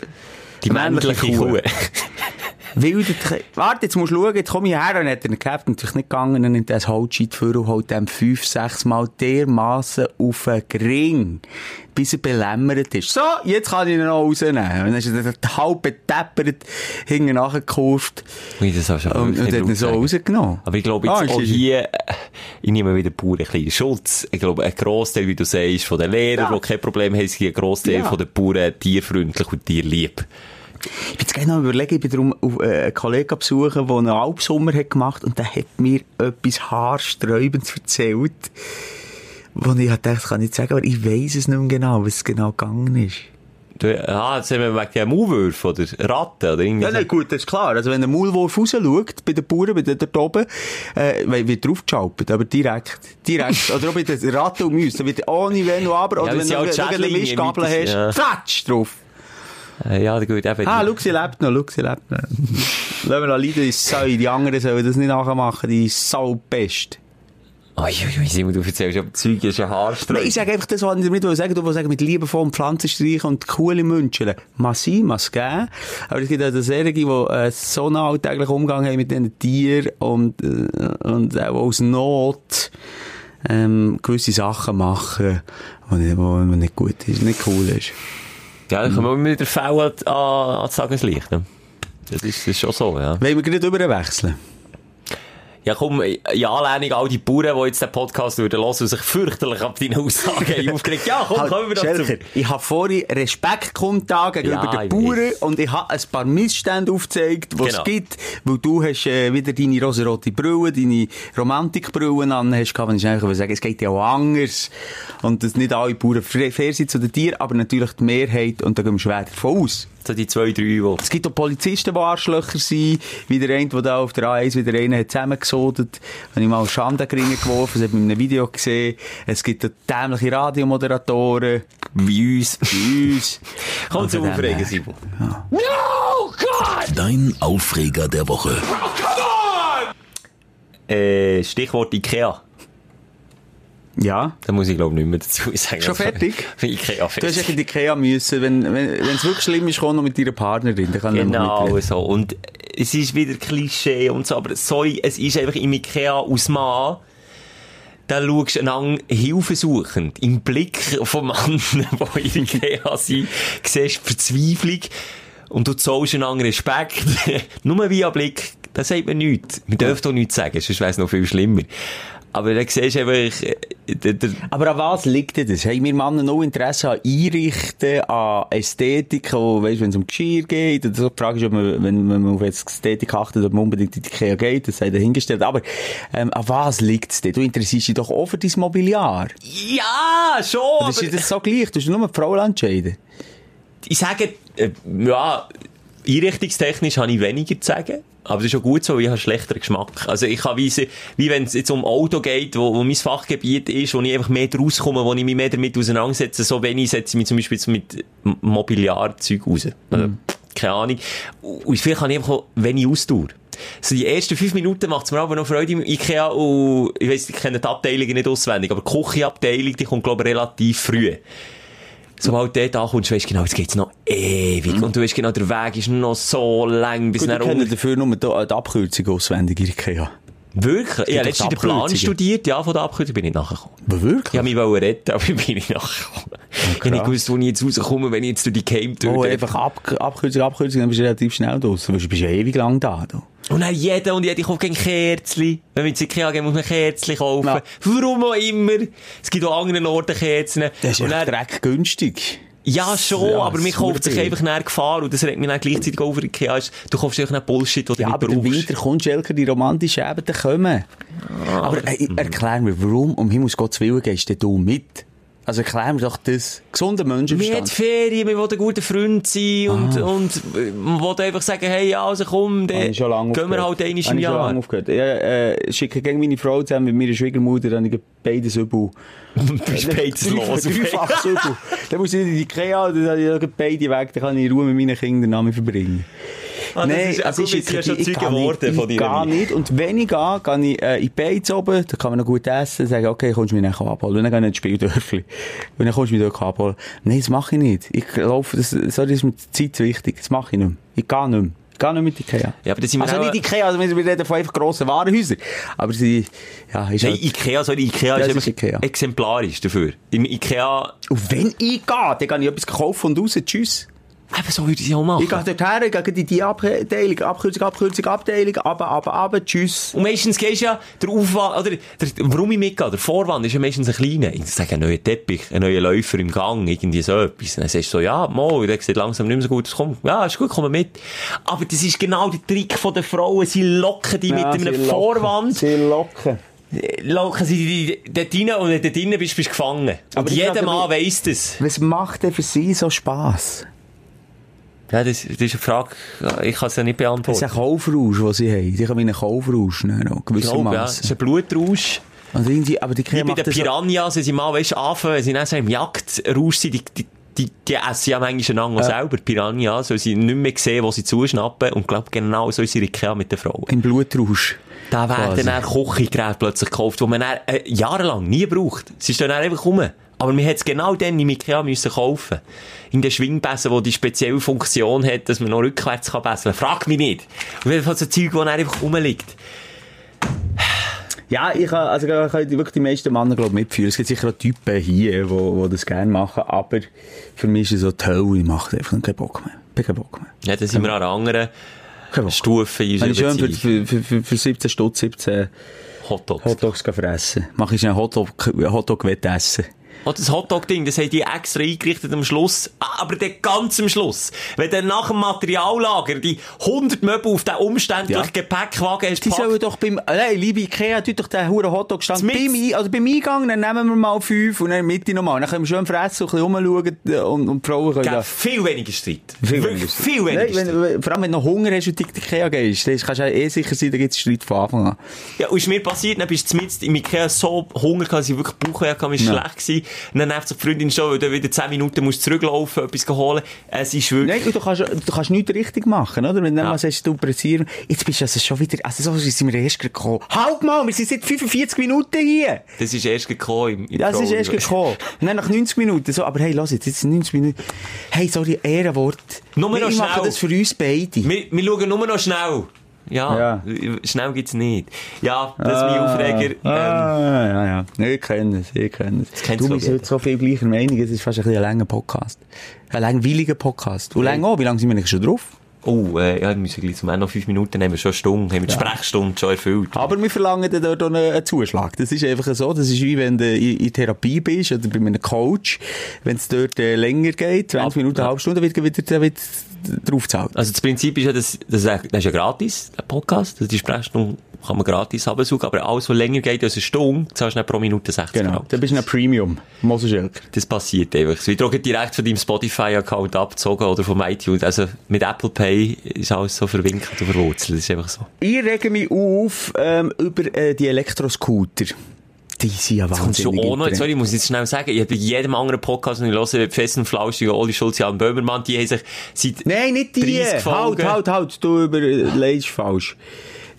Die männliche Kuh. Wilde Tre- Warte, jetzt musst du schauen, jetzt komme ich her und hat er ihn gehabt, natürlich nicht gegangen, dann nimmt er das Holzscheit vor und holt dem fünf, sechs Mal dermassen auf den Gring, bis er belämmert ist. So, jetzt kann ich ihn noch rausnehmen. Und dann ist er halb beteppert, hinten nachgekurvt Ui, das hast du aber und, und hat ihn so rausgenommen. Aber ich glaube, Ah, jetzt ist- auch ist- hier, äh, ich nehme wieder pur ein bisschen Schutz. Ich glaube, ein Grossteil, wie du sagst, von den Lehrern, Ja. die kein Problem haben, sind ein Grossteil Ja. von den Bauern tierfreundlich und tierlieb. Ich bin jetzt noch überlegen, ich bin darum auf äh, einen Kollegen besuchen, der einen Albsommer hat gemacht und der hat mir etwas haarsträubendes erzählt, wo ich dachte, das kann ich nicht sagen, aber ich weiss es nicht mehr genau, was es genau gegangen ist. Du, ah, jetzt haben wir wegen der Maulwürfe oder Ratten oder irgendwie. Ja, nein, gut, das ist klar. Also, wenn der Maulwurf rausschaut, bei den Bauern, bei den dort oben, äh, wird draufgeschaltet, aber direkt. Direkt. Oder auch bei den Ratten und Mäusen, wird ohne Wenn und Aber, oder wenn sind du eine Mistgabel hast, ja. flatsch drauf. Äh, ja, gut, eben. Ah, schau, sie lebt noch, schau, sie lebt noch. Lassen wir noch leiden, die Sau, die anderen sollen das nicht nachmachen, die Sau best. Uiuiui, Simon, du erzählst aber Zeug, ist ein Haarstreich. Nein, ich sage einfach das, was ich damit sagen Du willst sagen, mit liebevollen Pflanzenstreichen und coole München. Muss sein, muss geben. Aber es gibt auch solche, die äh, so einen alltäglichen Umgang haben mit diesen Tieren und, äh, und auch aus Not ähm, gewisse Sachen machen, die nicht, nicht gut ist, nicht cool ist. Ja, dann kommen wir mit der Fälle an, an, das Tageslicht. Ne? Das ist, das ist schon so, ja. Wollen wir gerade überwechseln? Ja, komm, in Anlehnung all die Bauern, die jetzt den Podcast hören würden und sich fürchterlich ab deine Aussagen aufgeregt. Ja, komm, kommen wir dazu. Schelker, ich habe vorhin Respekt kundtan gegenüber Ja, den Bauern und ich habe ein paar Missstände aufgezeigt, die es Genau. gibt, weil du hast äh, wieder deine rosarote Brille, deine Romantikbrille an hast gehabt, und ich eigentlich sagen, es geht ja auch anders und dass nicht alle Bauern fair sind zu den Tieren, aber natürlich die Mehrheit und da gehen wir schwer davon aus. So die zwei, drei, die... Es gibt auch Polizisten, die Arschlöcher sind, wie der eine, der da auf der A1 wieder einen hat zusammengesodet, habe ich mal Schande geringen geworfen, das hat man in einem Video gesehen. Es gibt auch dämliche Radiomoderatoren, Wie uns. bei uns. Komm Also zum dem Aufregen. Simon. Dein Aufreger der Woche. Äh, Stichwort Ikea. Ja. Da muss ich glaube nicht mehr dazu sagen. Schon fertig? Ikea Du hast fertig. echt in Ikea müssen, wenn, wenn, wenn es wirklich schlimm ist, komm noch mit deiner Partnerin, dann kann ich noch Genau mitreden. so. Und es ist wieder Klischee und so, aber sorry, es ist einfach im Ikea aus Mann, dann schaust du einander hilfesuchend im Blick von Mann, die in Ikea sind, siehst du Verzweiflung und du zollst einander Respekt. Nur via Blick, das sagt mir nichts. Wir dürfen doch nichts sagen, sonst wäre es noch viel schlimmer. Aber dann siehst du einfach, äh, der, der, Aber an was liegt denn das? Haben wir Männer noch Interesse an Einrichten, an Ästhetik, auch, weißt, wenn es um Geschirr geht? Oder so. Die Frage ist, ob man, wenn, wenn man auf Ästhetik achtet, ob man unbedingt in die Ikea geht, das sei dahingestellt. Aber, ähm, an was liegt es denn? Du interessierst dich doch auch für dein Mobiliar. ja, schon, aber... ist das so gleich? Du musst nur die Frau entscheiden. ich sage, äh, ja, einrichtungstechnisch habe ich weniger zu sagen. Aber das ist auch gut so, weil ich habe schlechteren Geschmack. Also ich habe wie, wie wenn es jetzt um Auto geht, wo, wo mein Fachgebiet ist, wo ich einfach mehr rauskomme, wo ich mich mehr damit auseinandersetze, so wenig setze ich mich zum Beispiel jetzt mit Mobiliarzeug raus. Also, keine Ahnung. Und vielleicht habe ich einfach auch wenig Ausdauer. So die ersten fünf Minuten macht es mir aber noch Freude im Ikea und ich weiss, ich kenne die Abteilungen nicht auswendig, aber die Küchenabteilung, die kommt glaube ich relativ früh. Sobald du dort ankommst, weisst du genau, jetzt geht's noch ewig. Und du weißt genau, der Weg ist noch so lang, bis Gut, ich nach kenne unten. dafür nur die, Abkürzung auswendig Ikea. Wirklich? Ich habe letztens den Plan studiert, ja, von der Abkürzung bin ich nachgekommen. Wirklich? Ich habe mich wollen retten, aber ich bin nicht nachgekommen. ich habe nicht gewusst, wo ich jetzt rauskomme, wenn ich jetzt durch die Game-Tür... Oh, einfach Ab Abkürzung, Abkürzung, dann bist du relativ schnell draussen. Du bist ja ewig lang da. Du. Und dann jeder und jede kauft kein Kerzli. Wenn wir ins Ikea gehen, muss man Kerzli kaufen. Ja. Warum auch immer. Es gibt auch anderen Orten Kerzen. Das ist Und echt dann- dreck günstig. Ja, schon, Ja, aber man kauft sich einfach nach Gefahr und das regt mich dann gleichzeitig für Ikea ist, du kaufst einfach nicht Bullshit, den du Ja, nicht aber brauchst. Winter kommt Schelker, die romantischen Abende kommen. aber äh, erklär mir, warum um Himmels Gottes Willen gehst du mit? Also erklär mir doch das. Gesunder Wir haben Menschenverstand. Ferien, wir wollen ein guter Freund sein und, und äh, wir wollen einfach sagen, hey, ja, also komm, dann gehen wir halt einmal im ich schon Jahr. lange aufgehört. Ich äh, schicke gegen meine Frau zusammen mit meiner Schwiegermutter, dann ich beides übel. Du bist beides los. Dreifach übel. Dann muss ich in die Ikea, dann habe ich beide weg, dann kann ich in Ruhe mit meinen Kindern Namen verbringen. Ah, das ist- gut, wir sind ja schon Zeuge geworden von ich dir, Emilie. nicht. Und wenn ich gehe, gehe ich äh, in die Beiz oben, da kann man noch gut essen, sagen, okay, kommst du mich nachher abholen. Und dann gehe ich ins Spieldörfli. Und dann kommst du mich dort abholen. Nein, das mache ich nicht. Ich laufe, das, sorry, das ist mir die Zeit wichtig. Das mache ich nicht mehr. Ich gehe nicht mehr. Ich gehe nicht mit Ikea. Ja, aber das sind Also nicht Ikea, also wir reden von einfach grossen Warenhäusern. Aber sie, ja, ist Nein, halt... Ikea, sorry, Ikea ist ist Ikea. exemplarisch dafür. Im Ikea, Und wenn ich gehe, dann gehe ich etwas kaufen und raus. Tschüss. Eben so würde ich es auch machen. Ich gehe dorthin, ich gehe in die Abteilung, Abkürzung, Abkürzung, Abteilung, aber, aber, aber, tschüss. Und meistens gehst du ja, der Aufwand, oder, der, warum ich mitgehe, der Vorwand ist ja meistens ein kleiner. Ich sage, ein neuer Teppich, ein neuer Läufer im Gang, irgendwie so etwas. Und dann sagst du so, ja, mo, der sieht langsam nicht mehr so gut aus, komm, ja, ist gut, komm mit. Aber das ist genau der Trick von den Frauen, sie locken dich mit einem Vorwand, Sie locken. locken sie dich dort rein und wenn du dort drin bist, bist du gefangen. Aber Und jeder Mann weiss das. Was macht denn für Sie so Spass? Ja, das, das ist eine Frage, ich kann es ja nicht Das beantworten. ist ein Kaufrausch, den Sie haben. Sie haben einen Kaufrausch, ne, Ich glaube, ja, das gewissermaßen. ist ein Blutrausch. Und irgendwie, aber die Wie bei den das Piranhas, wenn sie mal, weißt, anfangen, sie dann so im Jagdrausch sind, die, die, die, die essen ja manchmal einander auch selber, die Piranhas, weil sie nicht mehr sehen, wo sie zuschnappen. Und ich glaube, genau so ist Ikea mit den Frauen. Im Blutrausch. Da werden dann Kochgeräte plötzlich gekauft, die man dann, äh, jahrelang nie braucht. Sie stehen dann einfach rum. Aber man hat es genau dann im Ikea müssen kaufen. In der Schwingbesen, die die spezielle Funktion hat, dass man noch rückwärts kann besseln. Frag mich nicht. Auf jeden Fall so Zeug, das dann einfach rumliegt. Ja, ich kann, also, ich kann wirklich die meisten Männer, glaube ich, mitfühlen. Es gibt sicher auch Typen hier, die, die das gerne machen, aber für mich ist es so toll, ich mache einfach keinen Bock mehr. Ich keinen Bock mehr. Ja, da sind wir an einer anderen. Stufe in unserer schön für, Beziehung. für, für, für 17 Stutz 17 Hotdogs. Hotdogs fressen. Mache ich einen Hotdog, Hotdog essen. Oh, das Hotdog-Ding, das haben die extra eingerichtet am Schluss. Ah, Aber der ganz am Schluss. Wenn dann nach dem Materiallager die 100 Möbel auf den umständlichen Ja. Gepäckwagen hast Die sollen doch beim, hey, liebe Ikea, tut doch den huren Hotdog stand beim, also beim Eingang, dann nehmen wir mal fünf und dann in der Mitte nochmal. Dann können wir schön fressen und ein bisschen rumschauen äh, und, und die Frauen können da... viel weniger Streit. Viel weniger. Viel weniger Nein, Streit. wenn, wenn, vor allem, wenn du noch Hunger hast und in die Ikea gehst, dann kannst du ja eh sicher sein, da gibt es Streit von Anfang an. Ja, und ist mir passiert, dann bist du mitten im Ikea so Hunger gehabt, dass ich wirklich Bauchweh hatte, mir Ja. schlecht gewesen. Und dann nervt sich die Freundin schon, weil du wieder 10 Minuten musst zurücklaufen, etwas holen. Es ist wirklich... Nein, du kannst, du kannst nichts richtig machen, oder? Wenn du Ja. sagst, du pressieren, jetzt bist du also schon wieder, also so sind wir erst gekommen. Halt mal, wir sind seit 45 Minuten hier! Das ist erst gekommen im, im das ist erst gekommen. Und dann nach 90 Minuten so, aber hey, lass jetzt, jetzt sind 90 Minuten. Hey, sorry, Ehrenwort. Nur wir noch schnell. das für uns beide. Wir, wir schauen nur noch schnell. Ja, Ja. schnell gibt's nicht. Ja, das ist mein Aufreger. Ähm, Ah, ja, ja. Ich kenne es, ich kenne es. Du bist heute so viel gleicher Meinung, es ist fast ein, ein langer Podcast. Ein langweiliger Podcast. Und lang auch, wie lange sind wir eigentlich schon drauf? Oh, äh, ja, wir müssen gleich zum Ende noch fünf Minuten, wir schon eine Stunde, haben wir die Sprechstunde schon erfüllt. Aber wir verlangen dann dort einen Zuschlag. Das ist einfach so. Das ist wie wenn du in, Therapie bist oder bei einem Coach. Wenn es dort äh, länger geht, 20 Ab- Minuten, eine ja. halbe Stunde, wird wieder, dann wird drauf gezahlt. Also das Prinzip ist ja, das, das, ist ja- das ist ja gratis, der Podcast. Also die Sprechstunde kann man gratis absuchen, aber alles, was länger geht als eine Stunde, zahlst du pro Minute 60 Genau. Dann bist du ein Premium. Mosenschelker. Das passiert einfach. Es wird auch direkt von deinem Spotify-Account abgezogen oder vom iTunes. Also mit Apple Pay ist alles so verwinkelt und verwurzelt. Das ist einfach so. Ich rege mich auf ähm, über äh, die Elektroscooter. Die sind ja schon wahnsinnig noch, in sorry, ich muss jetzt schnell sagen, ich habe bei jedem anderen Podcast, den ich höre, Fest und Flauschig, Oli Schulz, Jan Böhmermann, die haben sich seit Nein, nicht die. 30 Halt, halt, halt. Du überlegst falsch.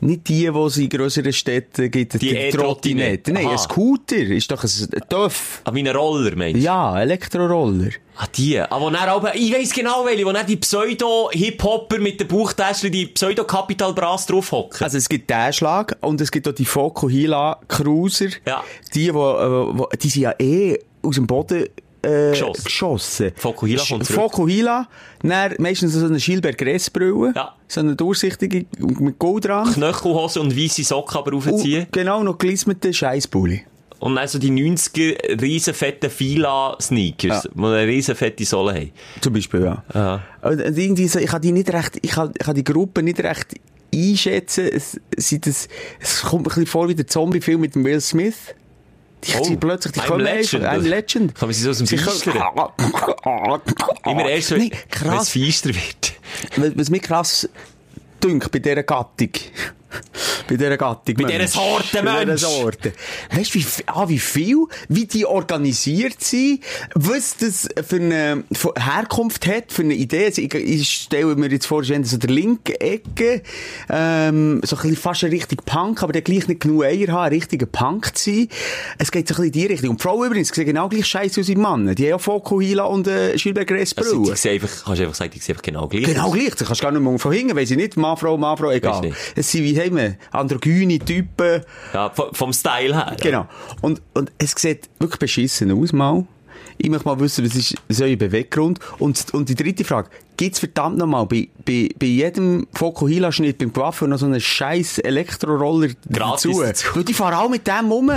Nicht die, die es in grösseren Städten gibt. Die E-Trottinette. Nein, Aha. ein Scooter ist doch ein Töff. an meinen Roller, meinst du? Ja, Elektroroller. Ah, die. Aber dann aber, ich weiss genau welche, wo dann die Pseudo-Hip-Hopper mit den Bauchtäschchen, die Pseudo-Capital Bras draufhocken. Also es gibt den Schlag und es gibt auch die Foco Hila Cruiser. Ja. Die, wo, äh, wo, die sind ja eh aus dem Boden äh, Geschossen. geschossen. Foco Hila kommt zurück. Foco Hila, dann meistens so eine Schilberg Gressbrille. Ja. So eine durchsichtige mit Gold dran. Knöchelhose und weisse Socken aber aufziehen. Genau, noch gelismete Scheissbulli. Und dann so die 90er riesenfetten Fila-Sneakers, Ja. die eine riesenfette Sohle haben. Zum Beispiel, ja. Ja. Und irgendwie so, ich kann die nicht recht, ich kann, ich kann die Gruppe nicht recht einschätzen. Es, das, es kommt ein bisschen vor wie der Zombie-Film mit dem Will Smith. Die Oh, sind plötzlich, die I'm kommen Legend. einfach, I'm Legend. Man sie so aus dem können- Immer erst, wenn es feister wird. Was was mir krass dünkt bei dieser Gattung. bei dieser Gattung. Bei dieser Mensch. Sorte Bei Mensch. dieser Sorte. Weißt du, wie, ah, wie viel, wie die organisiert sind, was das für eine Herkunft hat, für eine Idee. Also ich, ich stelle mir jetzt vor, so der linke Ecke, ähm, so ein bisschen fast eine Richtung Punk, aber der gleich nicht genug Eier haben, ein richtiger Punk zu sein. Es geht so ein bisschen in die Richtung. Und die Frauen übrigens sehen genau gleich scheiße aus wie Mann. Die haben ja Foco Hila und äh, Schilberg Also, Gressbrille. die sehen einfach, kannst du einfach sagen, die sehen einfach genau gleich. Genau gleich. Du kannst gar nicht mehr von hinten, weiss ich nicht. Mann, Frau, Mann, Frau, egal. Es sind, wie haben wir, androgyne Typen. Ja, vom, Style her. Genau. Und, und es sieht wirklich beschissen aus, mal. Ich möchte mal wissen, was ist, ist euer Beweggrund? Und, und die dritte Frage. Gibt's verdammt nochmal bei, bei, bei jedem Fokuhila-Schnitt beim Coiffeur noch so einen scheiß Elektroroller dazu? dazu. Weil die fahren auch mit dem rum.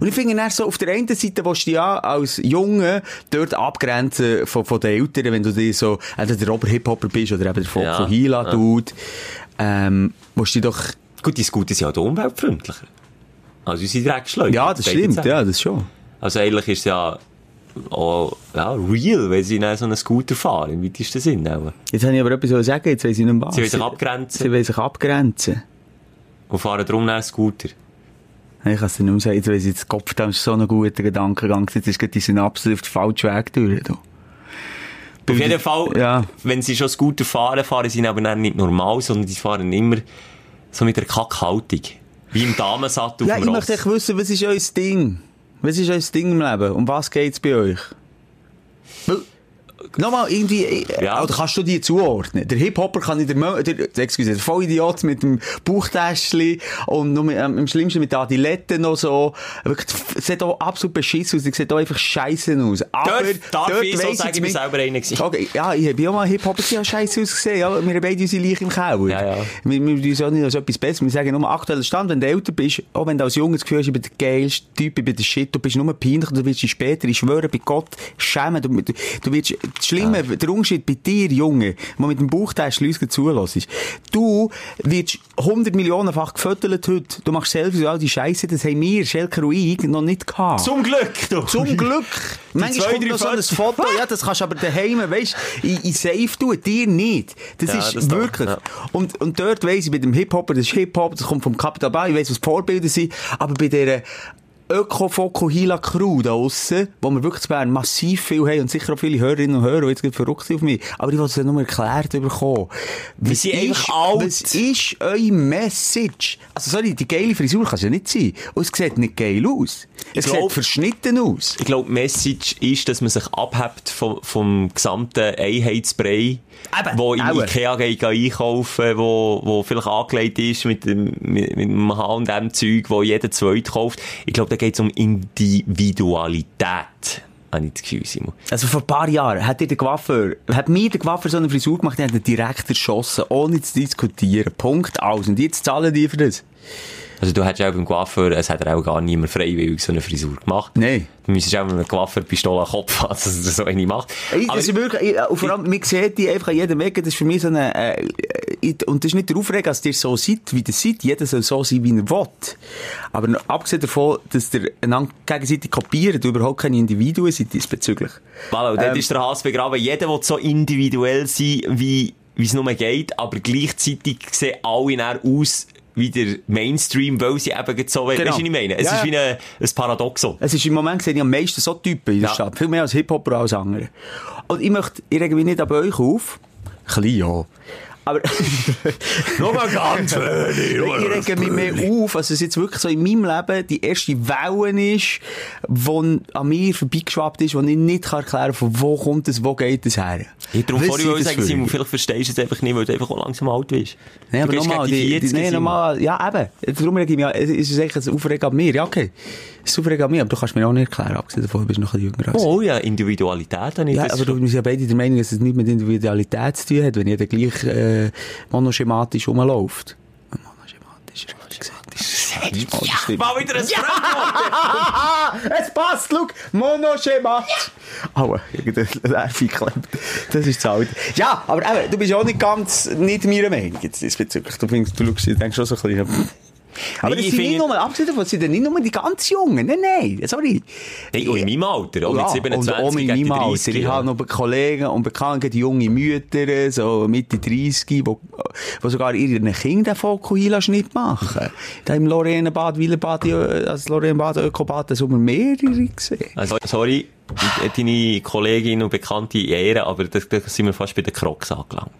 Und ich finde dann so, auf der einen Seite willst du dich ja als Junge dort abgrenzen von, von den Älteren, wenn du dir so, entweder der Ober-Hip-Hopper bist oder eben der Ja, Fokuhila-Dude. Ähm, willst du dich doch, Gut, die Scooter sind halt umweltfreundlicher. Also unsere Dreckschleuse. ja, das stimmt, ja, das schon. Also eigentlich ist es ja auch, ja, real, wenn sie dann so einen Scooter fahren, im weitesten Sinn auch. Jetzt habe ich aber etwas zu sagen, jetzt weiss ich nicht was. Sie wollen sich abgrenzen. Sie wollen sich abgrenzen. Und fahren darum einen Scooter. Ich kann es dir nicht mehr sagen, jetzt weiss ich, jetzt Kopf, da ist so ein guter Gedankengang, jetzt ist gerade die Synapse auf den falschen Weg durch. Du. Auf jeden Fall, Ja. wenn sie schon Scooter fahren, fahren sie aber nicht normal, sondern die fahren immer so mit der Kackhaltung. Wie im Damensattel Ja, ich möchte Ross. echt wissen, was ist euer Ding? Was ist euer Ding im Leben? Um was geht's bei euch? Nochmal, irgendwie, äh, Ja. oder kannst du die zuordnen? Der Hip-Hopper kann ich der, der, excuse, der Vollidiot mit dem Bauchtäschchen und nur mit, ähm, im Schlimmsten mit Adiletten noch so. Wirklich, sieht auch absolut beschissen aus, es sieht auch einfach scheiße aus. Aber, Darf, darf dort ich so sagen, ich bin zumindest- selber einer. Okay, ja, ich habe ja mal Hip-Hopper, die haben scheiße ausgesehen, ja. Wir haben beide unsere Leiche im Keller. Ja, ja. Wir, wir tun es auch nicht als etwas Besseres. Wir sagen nur aktueller Stand, wenn du älter bist, auch wenn du als Junge das Gefühl hast, ich bin der geilste Typ, ich bin der Shit, du bist nur peinlich, du wirst dich später, ich schwöre bei Gott, schämen. Du, du, du wirst, das Schlimme, der Unterschied bei dir, Junge, der mit dem Bauchtäschchen uns zulässt, du wirst 100 Millionenfach gefüttert heute. Du machst Selfies und all die Scheiße, das haben wir, Schelker und ich, noch nicht gehabt. Zum Glück, du. Zum Glück. Manchmal zwei, kommt noch so ein. Foto, ja, das kannst du aber daheim, weißt in, in Safe tun, dir nicht. Das Ja, ist das doch, wirklich. ja. Und, und dort weiss ich, bei dem Hip-Hopper, das ist Hip-Hop, das kommt vom Capital Bra, ich weiss, was die Vorbilder sind, aber bei dieser Öko-Foco-Hila-Crew da aussen, wo wir wirklich zu Bern massiv viel haben und sicher auch viele Hörerinnen und Hörer, die jetzt verrückt sind auf mich, aber ich wollte es nur erklärt bekommen. Was ist, was ist eure Message? Also sorry, die geile Frisur kann es ja nicht sein. Und es sieht nicht geil aus. Es glaub- sieht verschnitten aus. Ich glaube, die Message ist, dass man sich abhebt vom, vom gesamten Einheitsbrei, Eben, wo in auch. Ikea geht einkaufen, wo, wo vielleicht angelegt ist mit dem, mit, mit dem H&M-Zeug, wo jeder zweit kauft. Ich glaube, geht es um Individualität. Habe ich das Gefühl, Simon. Also vor ein paar Jahren hat der Coiffeur, hat mir der Coiffeur so eine Frisur gemacht, die hat ihn direkt erschossen, ohne zu diskutieren. Punkt, aus. Und jetzt zahlen die für das. Also du hättest auch beim Coiffeur, es hat er auch gar niemand freiwillig so eine Frisur gemacht. Nein. Du müsstest auch mit einem Coiffeur Pistole am Kopf haben, dass er so eine macht. Aber das ist wirklich, und vor allem, man sieht die einfach an jedem Weg, das ist für mich so eine, äh, äh, und das ist nicht der Aufreger, dass ihr so seid, wie ihr seid. Jeder soll so sein, wie er will. Aber noch abgesehen davon, dass ihr einander gegenseitig kopiert, überhaupt keine Individuen seid diesbezüglich. Voilà, und Ähm, ist der Hass begraben. Jeder will so individuell sein, wie, wie es nur geht, aber gleichzeitig sehen alle dann aus wie der Mainstream, weil sie eben so, Genau. weißt du, was ich meine? Es Ja, ist wie ein, ein Paradoxon. Es ist im Moment gesehen, ich am meisten so Typen in der Ja. Stadt. Viel mehr als Hip-Hopper als andere. Und ich möchte, ich rege mich nicht an euch auf. Klein, ja. Aber, Nur mal ganz wenig. ich rege mich mehr auf, als es jetzt wirklich so in meinem Leben die erste Welle ist, die an mir vorbeigeschwappt ist, die ich nicht kann erklären kann, von wo kommt es, wo geht es her. Ich darum vorhin wollte sagen, Simon, vielleicht verstehst du es einfach nicht, weil du einfach auch langsam alt bist. Nee, Du aber nochmal, die, die, 40, nee, nochmal, ja, eben. Darum rege ich mich, es ist eigentlich ein Aufregen an mir. Ja, okay. Es ist an mir, aber du kannst mir auch nicht erklären, abgesehen davon, du bist noch ein jünger als. Oh ja, Individualität habe ich Ja, aber du, sind ja beide der Meinung, dass es nichts mit Individualität zu tun hat, wenn jeder gleich äh, monoschematisch rumläuft. Monoschematisch, gesagt. Ist, das ist, das stimmt. Mal wieder ein Fremdwort. es passt, schau, monoschematisch. Aua, irgendein Nerv geklemmt. Das ist das Alte. Ja, aber eben, du bist auch nicht ganz, nicht meiner Meinung jetzt diesbezüglich. Du, findest, du schaust, denkst schon so ein bisschen... Aber Nee, es sind nicht nur, abgesehen davon, sind nicht nur die ganz Jungen. Nein, nein, sorry. Hey, und in meinem Alter, auch mit Ja, 27 und auch in meinem Alter. 30. Ich habe noch Kollegen und Bekannte, die junge Mütter, so Mitte 30, wo, wo sogar ihren Kindern den Fokuhila-Schnitt machen. Da im Lorraine-Bad, Wielenbad, also Lorraine-Bad, Ökobad, da haben wir mehrere gesehen. Also, sorry, deine Kollegin und Bekannte ehren, aber da, da sind wir fast bei den Crocs angelangt.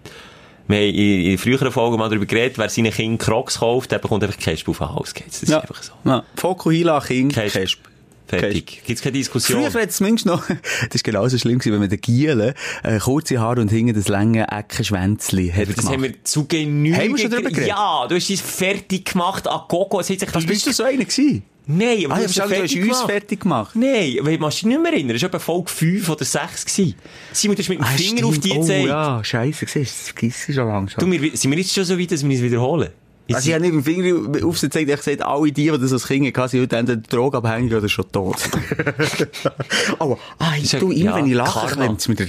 Wir haben in, in früheren Folgen mal darüber geredet, wer seinen Kind Crocs kauft, der bekommt einfach Kesp auf den Hals. Das ist Ja. einfach so. Ja. Fokuhila, Kind, Kesp. Kesp. Fertig. Gibt's keine Diskussion? Früher hat es zumindest noch, das ist genauso schlimm gewesen, wenn man den Gielen, äh, kurze Haare und hinten das lange Eckenschwänzli hat das gemacht. haben wir zu Genüge. Haben wir schon drüber geredet? Ja, du hast es fertig gemacht an Gogo. Es hat sich Was bist du so einer gewesen? Nein, aber Ah, du ich es du hast fertig uns fertig gemacht. Nein, weil man sich nicht mehr erinnern. Das war etwa Folge 5 oder 6 gewesen. Simon, du hast mit dem Ah, Finger auf die oh, gezeigt. ja, scheisse, siehst du, das vergiss ich schon langsam. Du, wir, sind wir jetzt schon so weit, dass wir es wiederholen? Ist Also ich habe nicht mit dem Finger auf sie gezeigt, ich gesagt, alle die, die das als Kind hatten, sind heute entweder drogenabhängig oder schon tot. oh, ah, ja- du, immer ja, wenn ich lache, klemmt es mir der-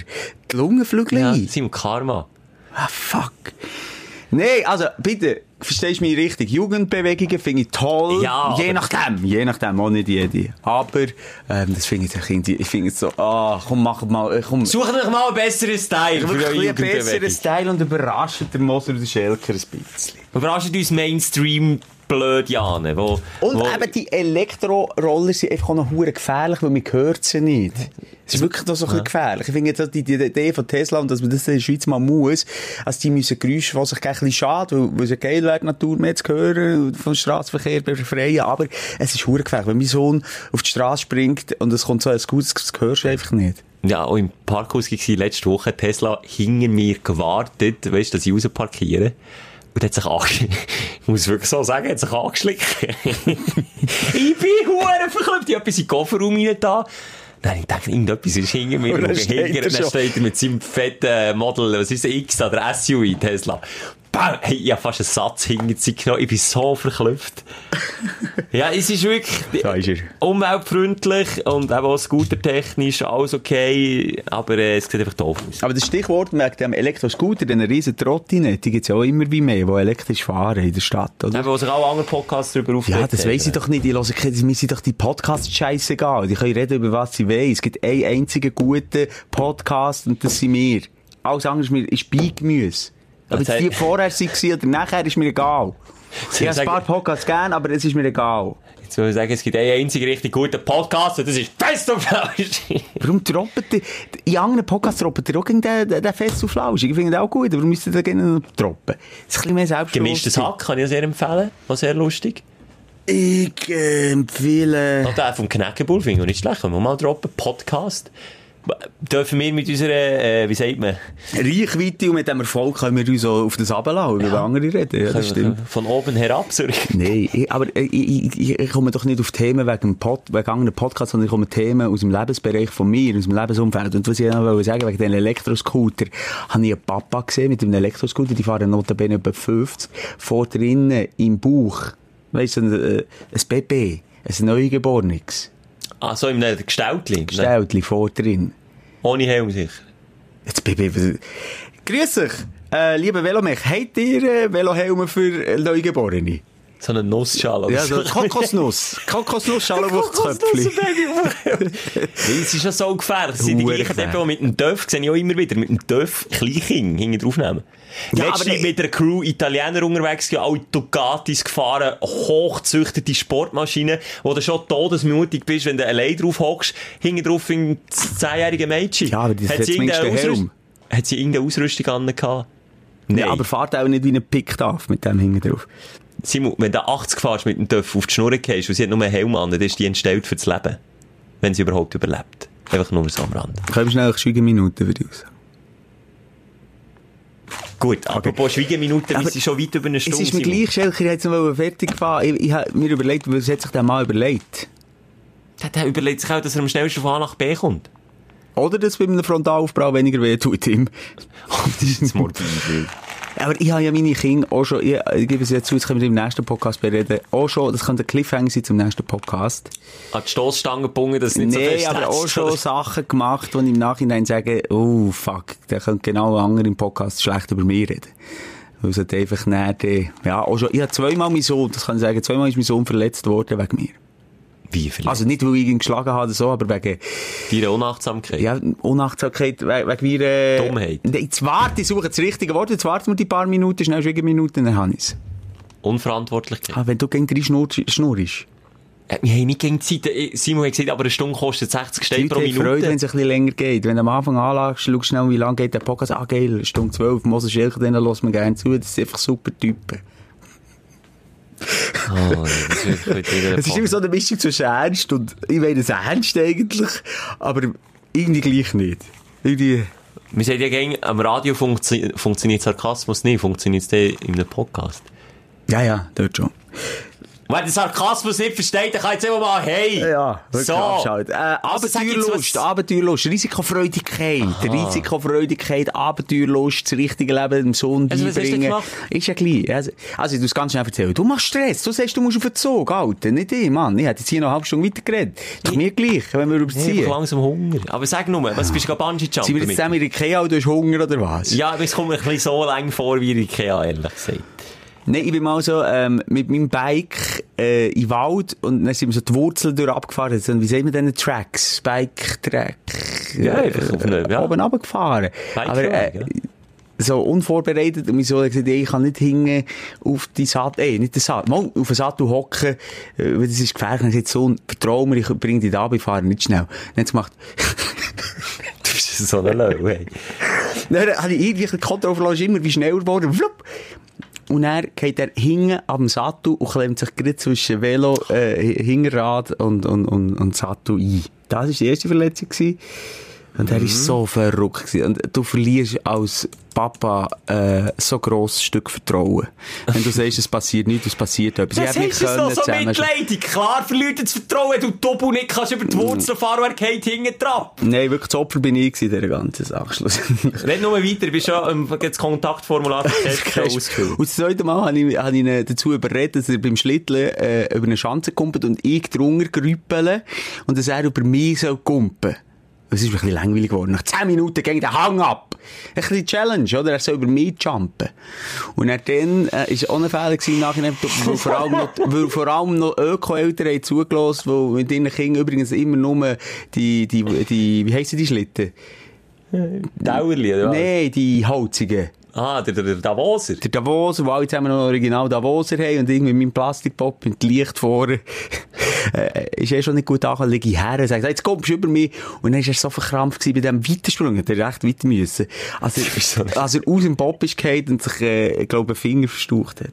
die Lungenflügel ja, ein. Simon, Karma. Ah, fuck. Nee, also, bitte, verstehst du mich richtig? Jugendbewegungen finde ich toll. Ja, je nachdem, je nachdem, auch nicht jede. Aber, ähm, das finde ich, ich finde ich finde es so, ah, komm, mach mal, äh, komm. Sucht euch mal einen besseren Style für eure ein bisschen Jugendbewegung. besseren Style und überrascht der Moser und der Schelker ein bisschen. Überrascht uns Mainstream Blödiane, wo, Und wo, eben die Elektroroller sind einfach auch noch hure gefährlich, weil man hört sie nicht. Es ist wirklich noch so ein bisschen gefährlich. Ich finde die, die Idee von Tesla und dass man das in der Schweiz mal muss, also die müssen Geräusche, die sich ein bisschen schade, weil, weil es ja geil wäre, Natur mehr zu hören, vom Straßenverkehr befreien, aber es ist hure gefährlich. Wenn mein Sohn auf die Straße springt und es kommt so ein gutes, das hörst du einfach nicht. ja, auch im Parkhaus war letzte Woche Tesla hinter mir gewartet, weißt du, dass ich rausparkiere. Und hat sich angeschlichen. Ich muss wirklich so sagen, hat sich angeschlichen. ich bin hure verkloppt. Ich habe etwas in den Kofferraum rein da. Nein, ich dachte, irgendetwas ist hinter mir. Und dann Und steht hinter, er dann steht er mit seinem fetten Model, was ist das, X oder SUV Tesla. Bam! Hey, ich habe fast einen Satz sich genommen. Ich bin so verklopft. ja, es ist wirklich Da ist er. umweltfreundlich und eben auch scootertechnisch alles okay, aber äh, es sieht einfach doof aus. Aber das Stichwort wegen dem Elektroscooter, den riesen Trottinette, die gibt's ja auch immer wie mehr, die elektrisch fahren in der Stadt, oder? Eben, wo sich auch andere Podcasts darüber aufregen. Ja, das weiss ich doch nicht. Ich höre, mir sind doch die Podcasts scheißegal. Die können reden über was sie wollen. Es gibt einen einzigen guten Podcast und das sind wir. Alles andere ist Beigemüse. Das jetzt die vorher waren oder nachher, ist mir egal. Ich habe ein paar Podcasts gern, aber es ist mir egal. Jetzt will ich sagen, es gibt einen einzigen richtig guten Podcast und das ist Fest und Flauschig. Warum droppt ihr, in anderen Podcasts droppt ihr auch gegen den, den, Fest und Flauschig. Ich finde den auch gut, aber warum müsst ihr den gerne droppen? Das ist ein bisschen mehr Gemischtes. Hack kann ich sehr empfehlen. War sehr lustig. Ich empfehle... Auch der vom Knäckebull finde ich nicht schlecht. Können wir mal droppen. Podcast. Dürfen wir mit unserer, äh, wie sagt man? Reichweite und mit dem Erfolg können wir uns auch auf das runterlassen über andere reden. Ja, das stimmt. Von oben herab, sorry. Nein, ich, aber ich, ich, ich komme doch nicht auf Themen wegen, Pod, wegen anderen Podcasts, sondern ich komme Themen aus dem Lebensbereich von mir, aus dem Lebensumfeld. Und was ich noch wollte sagen, wegen den Elektroscooter, habe ich einen Papa gesehen mit einem Elektroscooter, die fahren notabene etwa 50, vor drinnen im Bauch, weißt du, ein, äh, ein Baby, ein Neugeborenes, Ah, so im Gestelltli. Stelltli vor drin. Ohne Helm sicher. Jetzt Baby, was- Grüß euch, äh, liebe Velomech, habt ihr äh, Velohelme für Neugeborene? So eine Nussschale. Ja, so. Kokosnuss. Kokosnuss, Schallenwurzköpfchen. Weil es ist ja so gefährlich. Das sind die gleichen. Deppen, die mit dem Döff, sehe ich auch immer wieder, mit dem Döff Kleinkind hinten draufnehmen. Ja, aber- mit einer Crew Italiener unterwegs, ja, alle Ducatis gefahren, hochgezüchtete Sportmaschinen, wo du schon todesmutig bist, wenn du allein drauf hockst, hinten drauf ein zehnjähriger Mädchen. Ja, aber das Hat sie irgendeine den Ausrüst- Helm. Hat sie irgendeine Ausrüstung an gehabt? Nein. Ja, aber fahrt auch nicht wie ein Pick darf mit dem hinten drauf. Simon, wenn du 80 fährst mit dem Döff auf die Schnur gehst und sie hat nur einen Helm an, dann ist die entstellt für das Leben. Wenn sie überhaupt überlebt. Einfach nur so am Rand. Können wir schnell eine Schweigeminute, würde ich sagen. Gut, apropos Schweigeminuten, Aber wir sind schon weit über eine Es Stunde. ist mir Simon. gleich, Schelker, ich hätte es noch fertig gefahren. Ich, ich habe mir überlegt, was hat sich der mal überlegt? Der, der überlegt sich auch, dass er am schnellsten von A nach B kommt. Oder dass bei einem Frontalaufprall weniger weh tut ihm. das ist jetzt morbid. Aber ich habe ja meine Kinder auch schon, ich, ich gebe es jetzt zu, jetzt können wir im nächsten Podcast bereden, auch schon, das könnte ein Cliffhanger sein zum nächsten Podcast. An die Stossstange gebunden, dass es nicht so Nee, fest aber auch schon? Sachen gemacht, wo ich im Nachhinein sage, oh, fuck, der könnte genau andere im Podcast schlecht über mich reden. Weil es hat einfach nicht, ja, auch schon, ich habe zweimal mein Sohn, das kann ich sagen, zweimal ist mein Sohn verletzt worden wegen mir. Wie vielleicht? Also nicht, weil ich ihn geschlagen habe oder so, aber wegen, Deine Unachtsamkeit. ja, Unachtsamkeit, wegen, wegen äh, Dummheit. Jetzt warte, ich suche das richtige Wort, jetzt warten wir die paar Minuten, schnell Schwiegerminuten, dann habe ich es. Unverantwortlichkeit. Ah, wenn du gegen drei schnurrst, schnurrst. Äh, Wir haben nicht gegen die Zeit. Äh, Simon hat gesagt, aber eine Stunde kostet 60 Die Steine pro Minute. Freude, wenn es ein bisschen länger geht. Wenn du am Anfang anlagst, schaust schnell, wie lange geht der Podcast. Ah, geil, eine Stunde zwölf. Moses Schelker, denen lässt man gerne zu. Das sind einfach super Typen. Oh, das ist Es ist immer so eine Mischung zwischen ernst und, ich meine es ernst eigentlich, aber irgendwie gleich nicht. Irgendwie, Wir sagen ja gerne, am Radio funktio funktioniert Sarkasmus nicht, funktioniert es in einem Podcast. ja, ja, dort schon. Wenn der Sarkasmus nicht versteht, dann kann jetzt immer mal, hey! Ja, wirklich so. abschalten. Äh, Also Abenteuerlust, Abenteuerlust, Risikofreudigkeit, Risikofreudigkeit, Abenteuerlust, das richtige Leben dem Sohn Also, hast du gemacht? Ist ja gleich. Also, also, ich tu es ganz schnell erzählen. Du machst Stress. Du sagst, du musst auf den Zug, Alter. Nicht ich, Mann. Ich hätte jetzt hier noch eine halbe Stunde weitergeredet. Doch mir gleich, wenn wir Ich überziehen. habe langsam Hunger. Aber sag nur, was bist du Bungee Sind wir jetzt zusammen in Ikea und du hast Hunger oder was? Ja, aber es kommt mir ein bisschen so lang vor wie in Ikea, ehrlich gesagt. Nein, ich bin mal so ähm, mit meinem Bike äh, in den Wald und dann sind wir so die Wurzeln durch abgefahren. So, wie sagen wir denn Tracks? Bike-Track? Ja, einfach auf eine- ja. Oben runtergefahren. Aber äh, ja. so unvorbereitet und mein Sohn hat gesagt, ey, ich kann nicht hingen auf die Sattel, ey, nicht den Sattel, mal auf den Sattel hocken, äh, weil das ist gefährlich. Und er sagt, Sohn, vertrau mir, ich bring dich da, wir fahren nicht schnell. Dann hat gemacht, Du bist so ein Lau, hey. dann habe ich irgendwie Kontrolle immer wie schneller geworden, flupp. Und dann geht er hinten am Sattel und klemmt sich gerade zwischen Velo, äh, Hinterrad und, und, und, und Sattel ein. Das war die erste Verletzung. Gewesen. Und er ist so verrückt gewesen. Und du verlierst als Papa äh, so grosses Stück Vertrauen. Wenn du sagst, es passiert nichts, es passiert etwas. Das ist es doch so mitleidig. Klar verliert das Vertrauen, du Tobu nicht kannst über die Wurzel fahren, wer geht hinten dran. Nein, wirklich das Opfer bin ich in dieser ganzen Sache. Red nur weiter, du bist schon ähm, das Kontaktformular ausgefüllt. Und das zweite Mal habe ich, habe ich ihn dazu überredet, dass er beim Schlitteln äh, über eine Schanze kumpelt und ich drunter grüppele und dass er über mich soll kumpen. Es ist ein bisschen langweilig geworden. Nach 10 Minuten ging der Hang ab. Ein bisschen Challenge, oder? Er soll über mich jumpen. Und er dann, äh, ist auch ein Fehler gewesen weil vor allem noch, weil vor allem noch Öko-Eltern haben zugelassen, weil mit ihren Kindern übrigens immer nur die, die, die, wie heissen die Schlitten? Dauerli, oder was? Nein, die Holzigen. Ah, der, der, der Davoser. Der Davoser, wo alle zusammen noch original Davoser haben und irgendwie mit meinem Plastikpop mit Licht vorne, äh, ist eh schon nicht gut angekommen, liege ich her und sage, jetzt kommst du über mich. Und dann ist er so verkrampft bei diesem Weitersprung, hat er recht weiter müssen. Also, als er aus dem Pop ist gefallen und sich, äh, ich glaube, einen Finger verstaucht hat.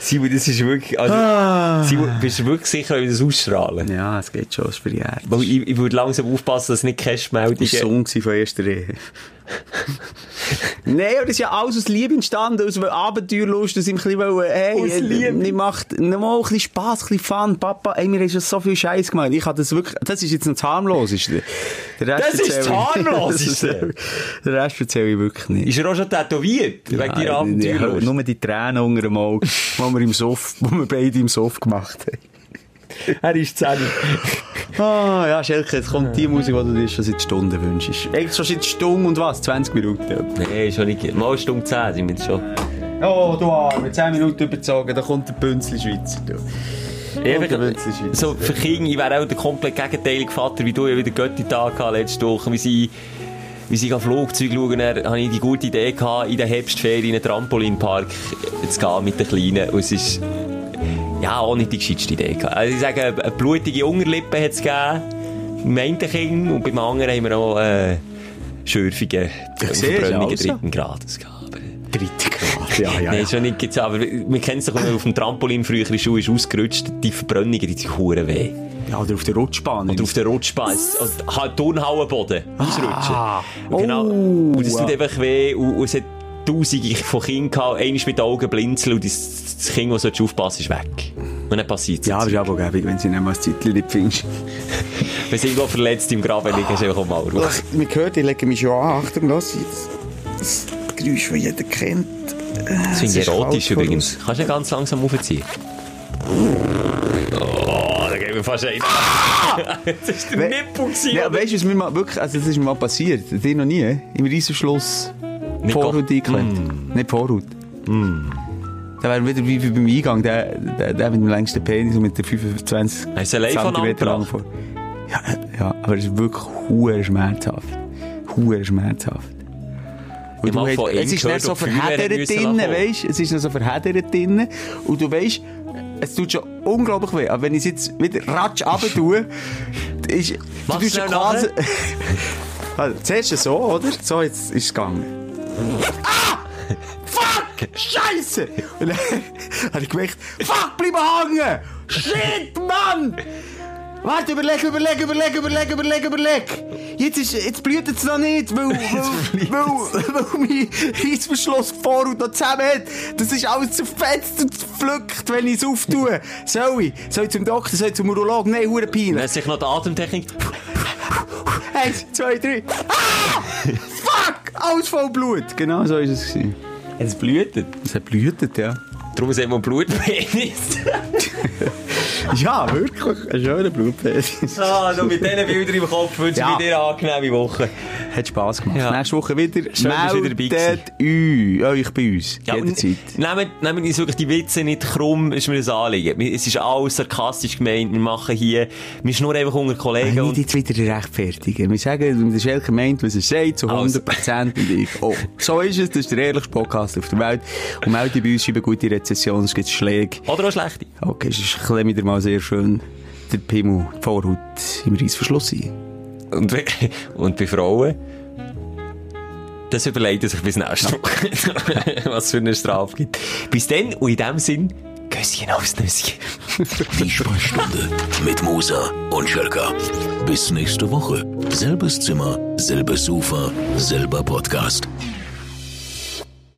Simon, das ist wirklich, also, Simon, bist du wirklich sicher, wie das ausstrahlen? Ja, es geht schon, es ist verjährt. Weil ich, ich würde langsam aufpassen, dass du nicht Cashmeldungen... Das war Song von erster Ehe. Nein, aber das ist ja alles aus Liebe entstanden, aus Abenteuerlust, dass ich ein bisschen hey, Aus äh, Liebe. ich macht mal ein bisschen Spass, ein bisschen Fun. Papa, ey, mir hast schon so viel Scheiß gemacht. Ich habe das wirklich, das ist jetzt noch das harmloseste. Der Rest Das ist das harmloseste? Den Rest erzähle ich wirklich nicht. Ist er auch schon tätowiert? wegen deiner Ja, Abenteuerlust? Nur die Tränen unter dem Auge, die wir im Sof, wo wir beide im Sof gemacht haben. Er ist 10. Ah, ja, Schelke, jetzt kommt die Musik, die du dir schon seit Stunden wünschst. Eigentlich schon seit Stunden und was? 20 Minuten. Nein, schon nicht. Mal Stunde 10 sind wir jetzt schon. Oh, du Arme, 10 Minuten überzogen, da kommt der Bünzli Schweizer. Du. Schweizer. so, für Kinder, ich wäre auch der komplett gegenteilige Vater, wie du ja wieder Götti-Tag letzte Woche, wie sie, wie sie auf Flugzeug schauen, dann hatte ich die gute Idee gehabt, in der Herbstferien in einen Trampolinpark zu gehen mit den Kleinen. Und es ist, ja, auch nicht die gescheitste Idee. Also ich sage, eine blutige Unterlippe hat es gegeben, beim einen Kind, und beim anderen haben wir auch, äh, Schürfungen, Verbrennungen also. dritten Grades gehabt. Aber- Dritte Grad, ja, ja. Nein, schon nicht aber wir kennen es doch, wenn man auf dem Trampolin früher in der Schule ist ausgerutscht, die Verbrennungen, die sind hure weh. ja, oder auf der Rutschbahn. Oder auf der Rutschbahn, halt Turnhallenboden, ausrutschen. Ah. Genau. Oh, und das tut ja. einfach weh, und, und es hat tausende von Kindern gehabt, eines mit den Augen blinzeln, und das, das Kind, das aufpassen ist weg. Und dann passiert Ja, aber es ist aber gäbig, wenn sie nicht mal das Zeitchen nicht findest. Wenn sie irgendwo verletzt im Graben liegen, ist einfach mal Ruhe. Ach, man hört, ich lege mich schon an. Achtung, los jetzt. Das Geräusch, das jeder kennt. Das finde ich erotisch übrigens. Kannst du ganz langsam aufziehen? Oh, da gehen wir fast ein. das ist der We- Nippel gewesen, Ja, oder? weißt du, was mir mal wirklich, also das ist mir mal passiert. Dir noch nie? Im Reissenschluss Nicht Vorhaut go- eingeklemmt. Nicht Vorhaut. Da wäre wieder wie beim Eingang, der, der, der mit dem längsten Penis und mit der 25 Hast du ein iPhone Zentimeter lang angebracht? vor. Ja, ja, aber es ist wirklich hure schmerzhaft. Hure schmerzhaft. Und von ihm es ist nicht so verheddert drinnen, weisst Es ist noch so verheddert drinnen. Und du weisst, es tut schon unglaublich weh. Aber wenn ich es jetzt wieder ratsch runter tue, ist, du tust ja quasi, also, zuerst so, oder? So, jetzt ist es gegangen. Ah! Fuck! Scheiße! Und dann habe ich gemerkt, fuck, bleib hängen! Shit, Mann! Warte, überleg, überleg, überleg, überleg, überleg, überleg! Jetzt, ist, jetzt blüht es noch nicht, weil, weil, weil, weil mein Reissverschluss vor und noch zusammen hat. Das ist alles zerfetzt und zerpflückt, wenn ich es auftue. Soll ich? Soll ich zum Doktor? Soll ich zum Urolog? Nein, hure peinlich. Dann sich noch die Atemtechnik. Eins, zwei, drei. Ah! Fuck! Alles voll Blut. Genau so ist es. gewesen. Es blutet. Es hat blühtet, ja. Darum sagt man Blutpenis. Ja, wirklich. Ein schöner Blutpenis. Ah, du mit diesen Bildern im Kopf wünsche Ja. ich dir eine angenehme Woche. Hat Spass gemacht. Ja. Nächste Woche wieder. bist wieder dabei Meldet euch, euch bei uns. Ja, Jederzeit. Nehmt, nehmt uns wirklich die Witze nicht krumm, ist mir das Anliegen. Wir- Es ist alles sarkastisch gemeint. Wir machen hier, wir schnurren einfach unter Kollegen. Nicht Und, jetzt wieder rechtfertigen. Wir sagen, der Schelker meint, was er sagt, zu Also. 100% und ich. Oh, so ist es. Das ist der ehrlichste Podcast auf der Welt. Und meldet bei uns, schreiben gute Rezessionen, es gibt Schläge. oder auch schlechte. Okay, ist ein wieder mal sehr schön. Der Pimmel, die Vorhaut im Reissverschluss sein. Und, und bei Frauen, das überlegt er sich bis nächste Woche, was es für eine Strafe gibt. Bis dann, und in dem Sinn, Küsschen aufs Nüsschen. Die Sprechstunde mit Musa und Schelka. Bis nächste Woche. Selbes Zimmer, selbes Sofa, selber Podcast.